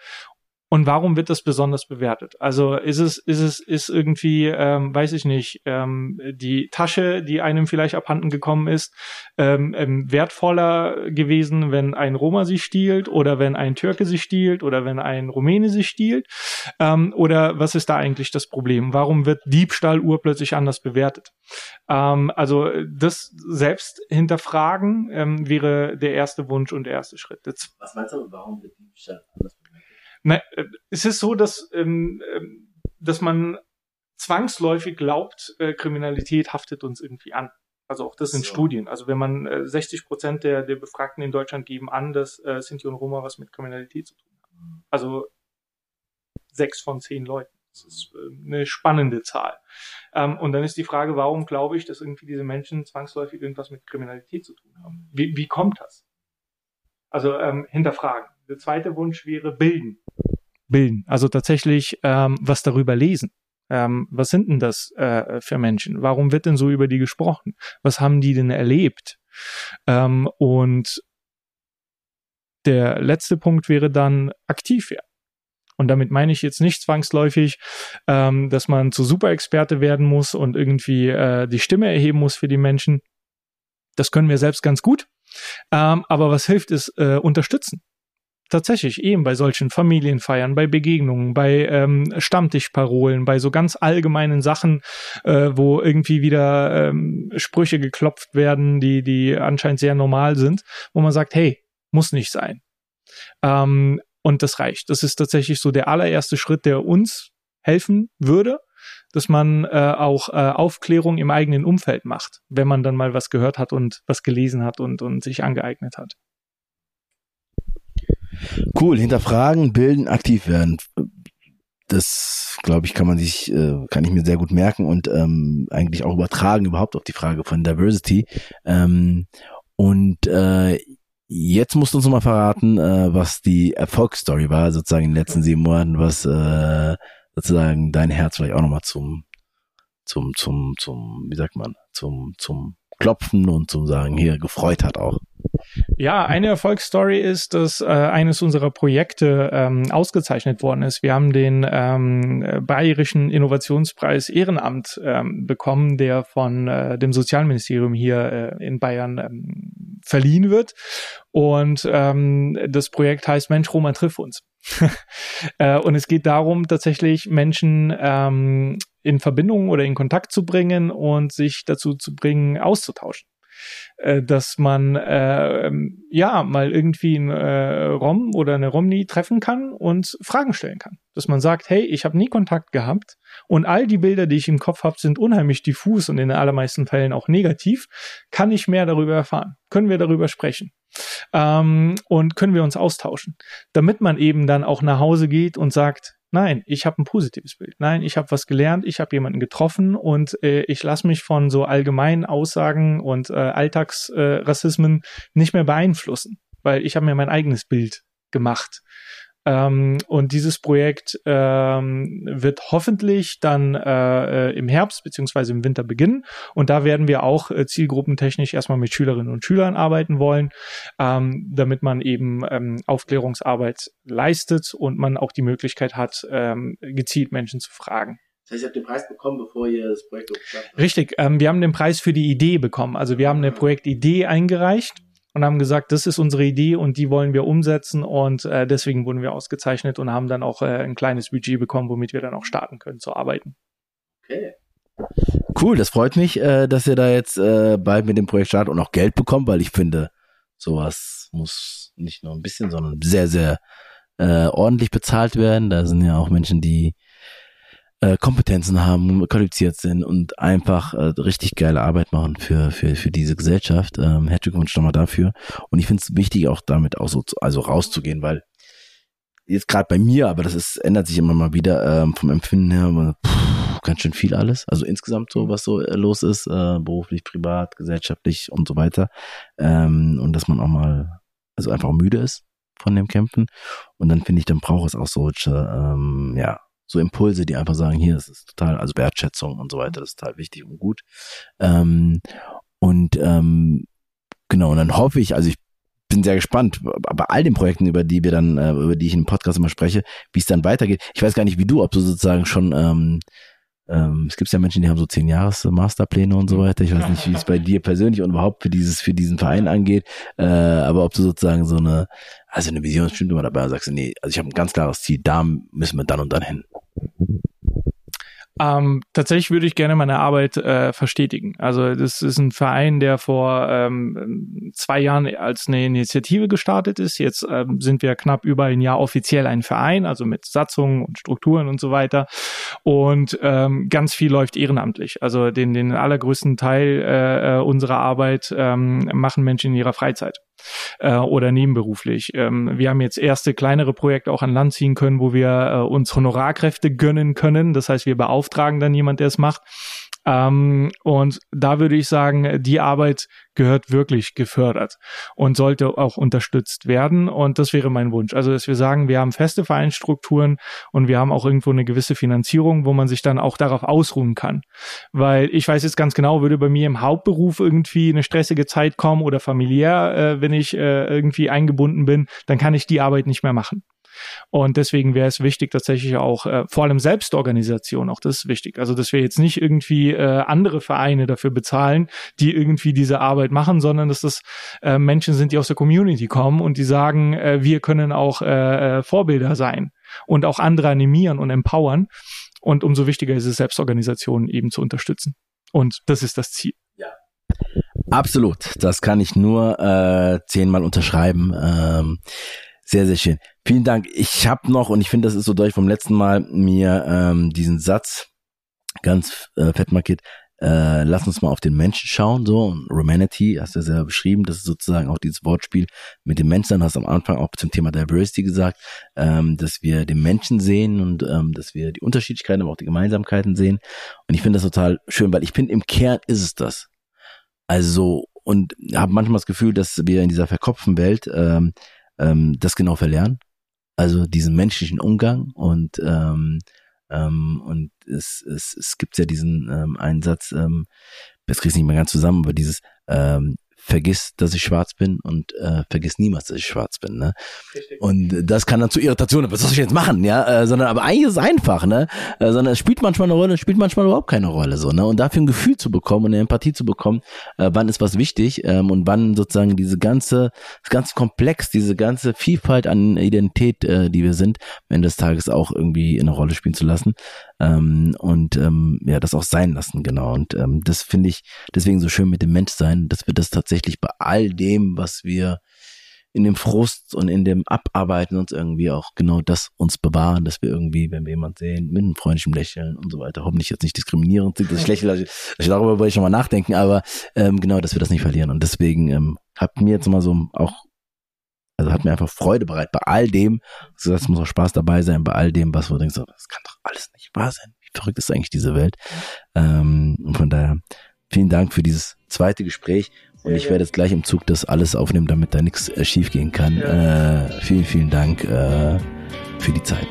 Und warum wird das besonders bewertet? Also ist es, ist es, ist irgendwie, ähm, weiß ich nicht, ähm, die Tasche, die einem vielleicht abhanden gekommen ist, ähm, ähm, wertvoller gewesen, wenn ein Roma sie stiehlt oder wenn ein Türke sie stiehlt oder wenn ein Rumäne sie stiehlt? Ähm, oder was ist da eigentlich das Problem? Warum wird Diebstahl urplötzlich anders bewertet? Ähm, also das selbst hinterfragen ähm, wäre der erste Wunsch und der erste Schritt. Jetzt, was meinst du, warum wird Diebstahl anders bewertet? Na, äh, es ist so, dass, ähm, ähm, dass man zwangsläufig glaubt, äh, Kriminalität haftet uns irgendwie an. Also auch das sind so. Studien. Also wenn man äh, 60 Prozent der, der Befragten in Deutschland geben an, dass äh, Sinti und Roma was mit Kriminalität zu tun haben. Also sechs von zehn Leuten. Das ist äh, eine spannende Zahl. Ähm, und dann ist die Frage, warum glaube ich, dass irgendwie diese Menschen zwangsläufig irgendwas mit Kriminalität zu tun haben? Wie, wie kommt das? Also ähm, hinterfragen. Der zweite Wunsch wäre bilden. Bilden. Also tatsächlich ähm, was darüber lesen. Ähm, was sind denn das äh, für Menschen? Warum wird denn so über die gesprochen? Was haben die denn erlebt? Ähm, und der letzte Punkt wäre dann aktiv werden. Und damit meine ich jetzt nicht zwangsläufig, ähm, dass man zu Superexperte werden muss und irgendwie äh, die Stimme erheben muss für die Menschen. Das können wir selbst ganz gut. Ähm, aber was hilft, ist äh, unterstützen tatsächlich eben bei solchen Familienfeiern, bei Begegnungen, bei ähm, Stammtischparolen, bei so ganz allgemeinen Sachen, äh, wo irgendwie wieder ähm, Sprüche geklopft werden, die, die anscheinend sehr normal sind, wo man sagt, hey, muss nicht sein. Ähm, und das reicht. Das ist tatsächlich so der allererste Schritt, der uns helfen würde, dass man äh, auch äh, Aufklärung im eigenen Umfeld macht, wenn man dann mal was gehört hat und was gelesen hat und, und sich angeeignet hat. Cool, hinterfragen, bilden, aktiv werden. Das, glaube ich, kann man sich, äh, kann ich mir sehr gut merken und ähm, eigentlich auch übertragen überhaupt auf die Frage von Diversity. Ähm, und äh, jetzt musst du uns mal verraten, äh, was die Erfolgsstory war, sozusagen in den letzten sieben Monaten, was äh, sozusagen dein Herz vielleicht auch noch mal zum, zum, zum, zum, wie sagt man, zum, zum Klopfen und zum Sagen hier gefreut hat auch. Ja, eine Erfolgsstory ist, dass äh, eines unserer Projekte ähm, ausgezeichnet worden ist. Wir haben den ähm, Bayerischen Innovationspreis Ehrenamt ähm, bekommen, der von äh, dem Sozialministerium hier äh, in Bayern ähm, verliehen wird. Und ähm, das Projekt heißt Mensch, Roma, triff uns. [LAUGHS] äh, und es geht darum, tatsächlich Menschen ähm, in Verbindung oder in Kontakt zu bringen und sich dazu zu bringen, auszutauschen äh, dass man äh, ja mal irgendwie einen äh, Rom oder eine Romney treffen kann und Fragen stellen kann. Dass man sagt, hey, ich habe nie Kontakt gehabt und all die Bilder, die ich im Kopf habe, sind unheimlich diffus und in den allermeisten Fällen auch negativ. Kann ich mehr darüber erfahren? Können wir darüber sprechen? Ähm, und können wir uns austauschen, damit man eben dann auch nach Hause geht und sagt, Nein, ich habe ein positives Bild. Nein, ich habe was gelernt, ich habe jemanden getroffen und äh, ich lasse mich von so allgemeinen Aussagen und äh, Alltagsrassismen äh, nicht mehr beeinflussen, weil ich habe mir mein eigenes Bild gemacht. Ähm, und dieses Projekt ähm, wird hoffentlich dann äh, äh, im Herbst beziehungsweise im Winter beginnen. Und da werden wir auch äh, zielgruppentechnisch erstmal mit Schülerinnen und Schülern arbeiten wollen, ähm, damit man eben ähm, Aufklärungsarbeit leistet und man auch die Möglichkeit hat, ähm, gezielt Menschen zu fragen. Das heißt, ihr habt den Preis bekommen, bevor ihr das Projekt habt? Richtig, ähm, wir haben den Preis für die Idee bekommen. Also wir haben eine ah. Projektidee eingereicht und haben gesagt, das ist unsere Idee und die wollen wir umsetzen und äh, deswegen wurden wir ausgezeichnet und haben dann auch äh, ein kleines Budget bekommen, womit wir dann auch starten können zu arbeiten. Okay. Cool, das freut mich, äh, dass ihr da jetzt äh, bald mit dem Projekt startet und auch Geld bekommt, weil ich finde, sowas muss nicht nur ein bisschen, sondern sehr, sehr äh, ordentlich bezahlt werden. Da sind ja auch Menschen, die äh, Kompetenzen haben, qualifiziert sind und einfach äh, richtig geile Arbeit machen für, für, für diese Gesellschaft. Ähm, herzlichen Glückwunsch nochmal dafür. Und ich finde es wichtig, auch damit auch so zu, also rauszugehen, weil jetzt gerade bei mir, aber das ist, ändert sich immer mal wieder ähm, vom Empfinden her, pff, ganz schön viel alles. Also insgesamt so, was so äh, los ist, äh, beruflich, privat, gesellschaftlich und so weiter. Ähm, und dass man auch mal, also einfach müde ist von dem Kämpfen. Und dann finde ich, dann braucht es auch solche, ähm, ja, so Impulse, die einfach sagen, hier, das ist total, also Wertschätzung und so weiter, das ist total wichtig und gut. Ähm, und ähm, genau, und dann hoffe ich, also ich bin sehr gespannt bei all den Projekten, über die wir dann, äh, über die ich im Podcast immer spreche, wie es dann weitergeht. Ich weiß gar nicht, wie du, ob du sozusagen schon ähm, ähm, es gibt ja Menschen, die haben so zehn Jahres Masterpläne und so weiter. Ich weiß nicht, wie es bei dir persönlich und überhaupt für dieses, für diesen Verein angeht. Äh, aber ob du sozusagen so eine, also eine Vision stimmt immer dabei und sagst, nee, also ich habe ein ganz klares Ziel, da müssen wir dann und dann hin. Ähm, tatsächlich würde ich gerne meine Arbeit äh, verstetigen. Also das ist ein Verein, der vor ähm, zwei Jahren als eine Initiative gestartet ist. Jetzt ähm, sind wir knapp über ein Jahr offiziell ein Verein, also mit Satzungen und Strukturen und so weiter. Und ähm, ganz viel läuft ehrenamtlich. Also den, den allergrößten Teil äh, äh unserer Arbeit ähm, machen Menschen in ihrer Freizeit äh, oder nebenberuflich. Ähm, wir haben jetzt erste kleinere Projekte auch an Land ziehen können, wo wir äh, uns Honorarkräfte gönnen können. Das heißt, wir beauftragen dann jemand, der es macht. Ähm, und da würde ich sagen, die Arbeit gehört wirklich gefördert und sollte auch unterstützt werden. Und das wäre mein Wunsch. Also, dass wir sagen, wir haben feste Vereinsstrukturen und wir haben auch irgendwo eine gewisse Finanzierung, wo man sich dann auch darauf ausruhen kann. Weil ich weiß jetzt ganz genau, würde bei mir im Hauptberuf irgendwie eine stressige Zeit kommen oder familiär, äh, wenn ich äh, irgendwie eingebunden bin, dann kann ich die Arbeit nicht mehr machen. Und deswegen wäre es wichtig, tatsächlich auch, äh, vor allem Selbstorganisation, auch das ist wichtig. Also, dass wir jetzt nicht irgendwie äh, andere Vereine dafür bezahlen, die irgendwie diese Arbeit machen, sondern dass das äh, Menschen sind, die aus der Community kommen und die sagen, äh, wir können auch äh, äh Vorbilder sein und auch andere animieren und empowern. Und umso wichtiger ist es, Selbstorganisationen eben zu unterstützen. Und das ist das Ziel. Ja. Absolut. Das kann ich nur äh, zehnmal unterschreiben. Ähm, sehr, sehr schön. Vielen Dank. Ich habe noch, und ich finde, das ist so durch vom letzten Mal, mir ähm, diesen Satz ganz äh, fett markiert äh, lass uns mal auf den Menschen schauen, so, und Romanity, hast du ja selber beschrieben, das ist sozusagen auch dieses Wortspiel mit dem Menschen, hast am Anfang auch zum Thema Diversity gesagt, ähm, dass wir den Menschen sehen und ähm, dass wir die Unterschiedlichkeiten, aber auch die Gemeinsamkeiten sehen. Und ich finde das total schön, weil ich finde, im Kern ist es das. Also, und habe manchmal das Gefühl, dass wir in dieser verkopften Welt ähm, ähm, das genau verlernen. Also diesen menschlichen Umgang und ähm, ähm, und es, es, es gibt ja diesen ähm, Einsatz, ähm, das kriege ich nicht mehr ganz zusammen, aber dieses ähm, vergiss, dass ich schwarz bin und äh, vergiss niemals, dass ich schwarz bin, ne? Richtig. Und das kann dann zu Irritationen, was soll ich jetzt machen, ja? Äh, sondern aber eigentlich ist es einfach, ne? Äh, sondern es spielt manchmal eine Rolle, es spielt manchmal überhaupt keine Rolle, so, ne? Und dafür ein Gefühl zu bekommen und eine Empathie zu bekommen, äh, wann ist was wichtig ähm, und wann sozusagen diese ganze, das ganze Komplex, diese ganze Vielfalt an Identität, äh, die wir sind, am Ende des Tages auch irgendwie eine Rolle spielen zu lassen ähm, und ähm, ja, das auch sein lassen, genau. Und ähm, das finde ich deswegen so schön mit dem Menschsein, dass wir das tatsächlich bei all dem, was wir in dem Frust und in dem Abarbeiten uns irgendwie auch genau das uns bewahren, dass wir irgendwie, wenn wir jemanden sehen, mit einem freundlichen Lächeln und so weiter, hoffentlich jetzt nicht diskriminierend sind, das ich lächle, also darüber wollte ich schon mal nachdenken, aber ähm, genau, dass wir das nicht verlieren. Und deswegen ähm, hat mir jetzt mal so auch also hat mir einfach Freude bereit bei all dem. Also das muss auch Spaß dabei sein bei all dem, was du denkst, das kann doch alles sein. Wie verrückt ist eigentlich diese Welt? Ähm, von daher vielen Dank für dieses zweite Gespräch. Und ich werde jetzt gleich im Zug das alles aufnehmen, damit da nichts äh, schief gehen kann. Ja. Äh, vielen, vielen Dank äh, für die Zeit.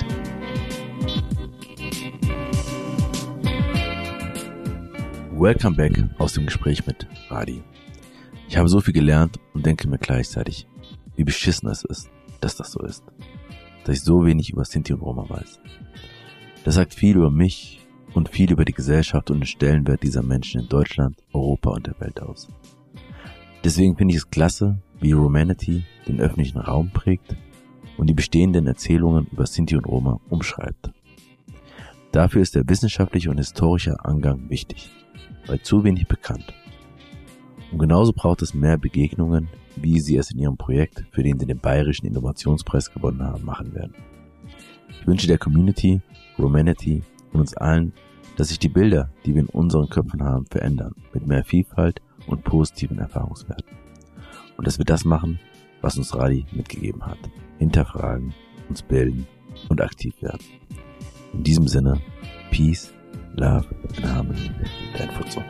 Welcome back aus dem Gespräch mit Radi. Ich habe so viel gelernt und denke mir gleichzeitig, wie beschissen es ist, dass das so ist. Dass ich so wenig über Sinti und Roma weiß. Das sagt viel über mich und viel über die Gesellschaft und den Stellenwert dieser Menschen in Deutschland, Europa und der Welt aus. Deswegen finde ich es klasse, wie Romanity den öffentlichen Raum prägt und die bestehenden Erzählungen über Sinti und Roma umschreibt. Dafür ist der wissenschaftliche und historische Angang wichtig, weil zu wenig bekannt. Und genauso braucht es mehr Begegnungen wie sie es in ihrem Projekt, für den sie den Bayerischen Innovationspreis gewonnen haben, machen werden. Ich wünsche der Community, Romanity und uns allen, dass sich die Bilder, die wir in unseren Köpfen haben, verändern, mit mehr Vielfalt und positiven Erfahrungswerten. Und dass wir das machen, was uns Radi mitgegeben hat. Hinterfragen, uns bilden und aktiv werden. In diesem Sinne, Peace, Love and Harmony, dein Futsal.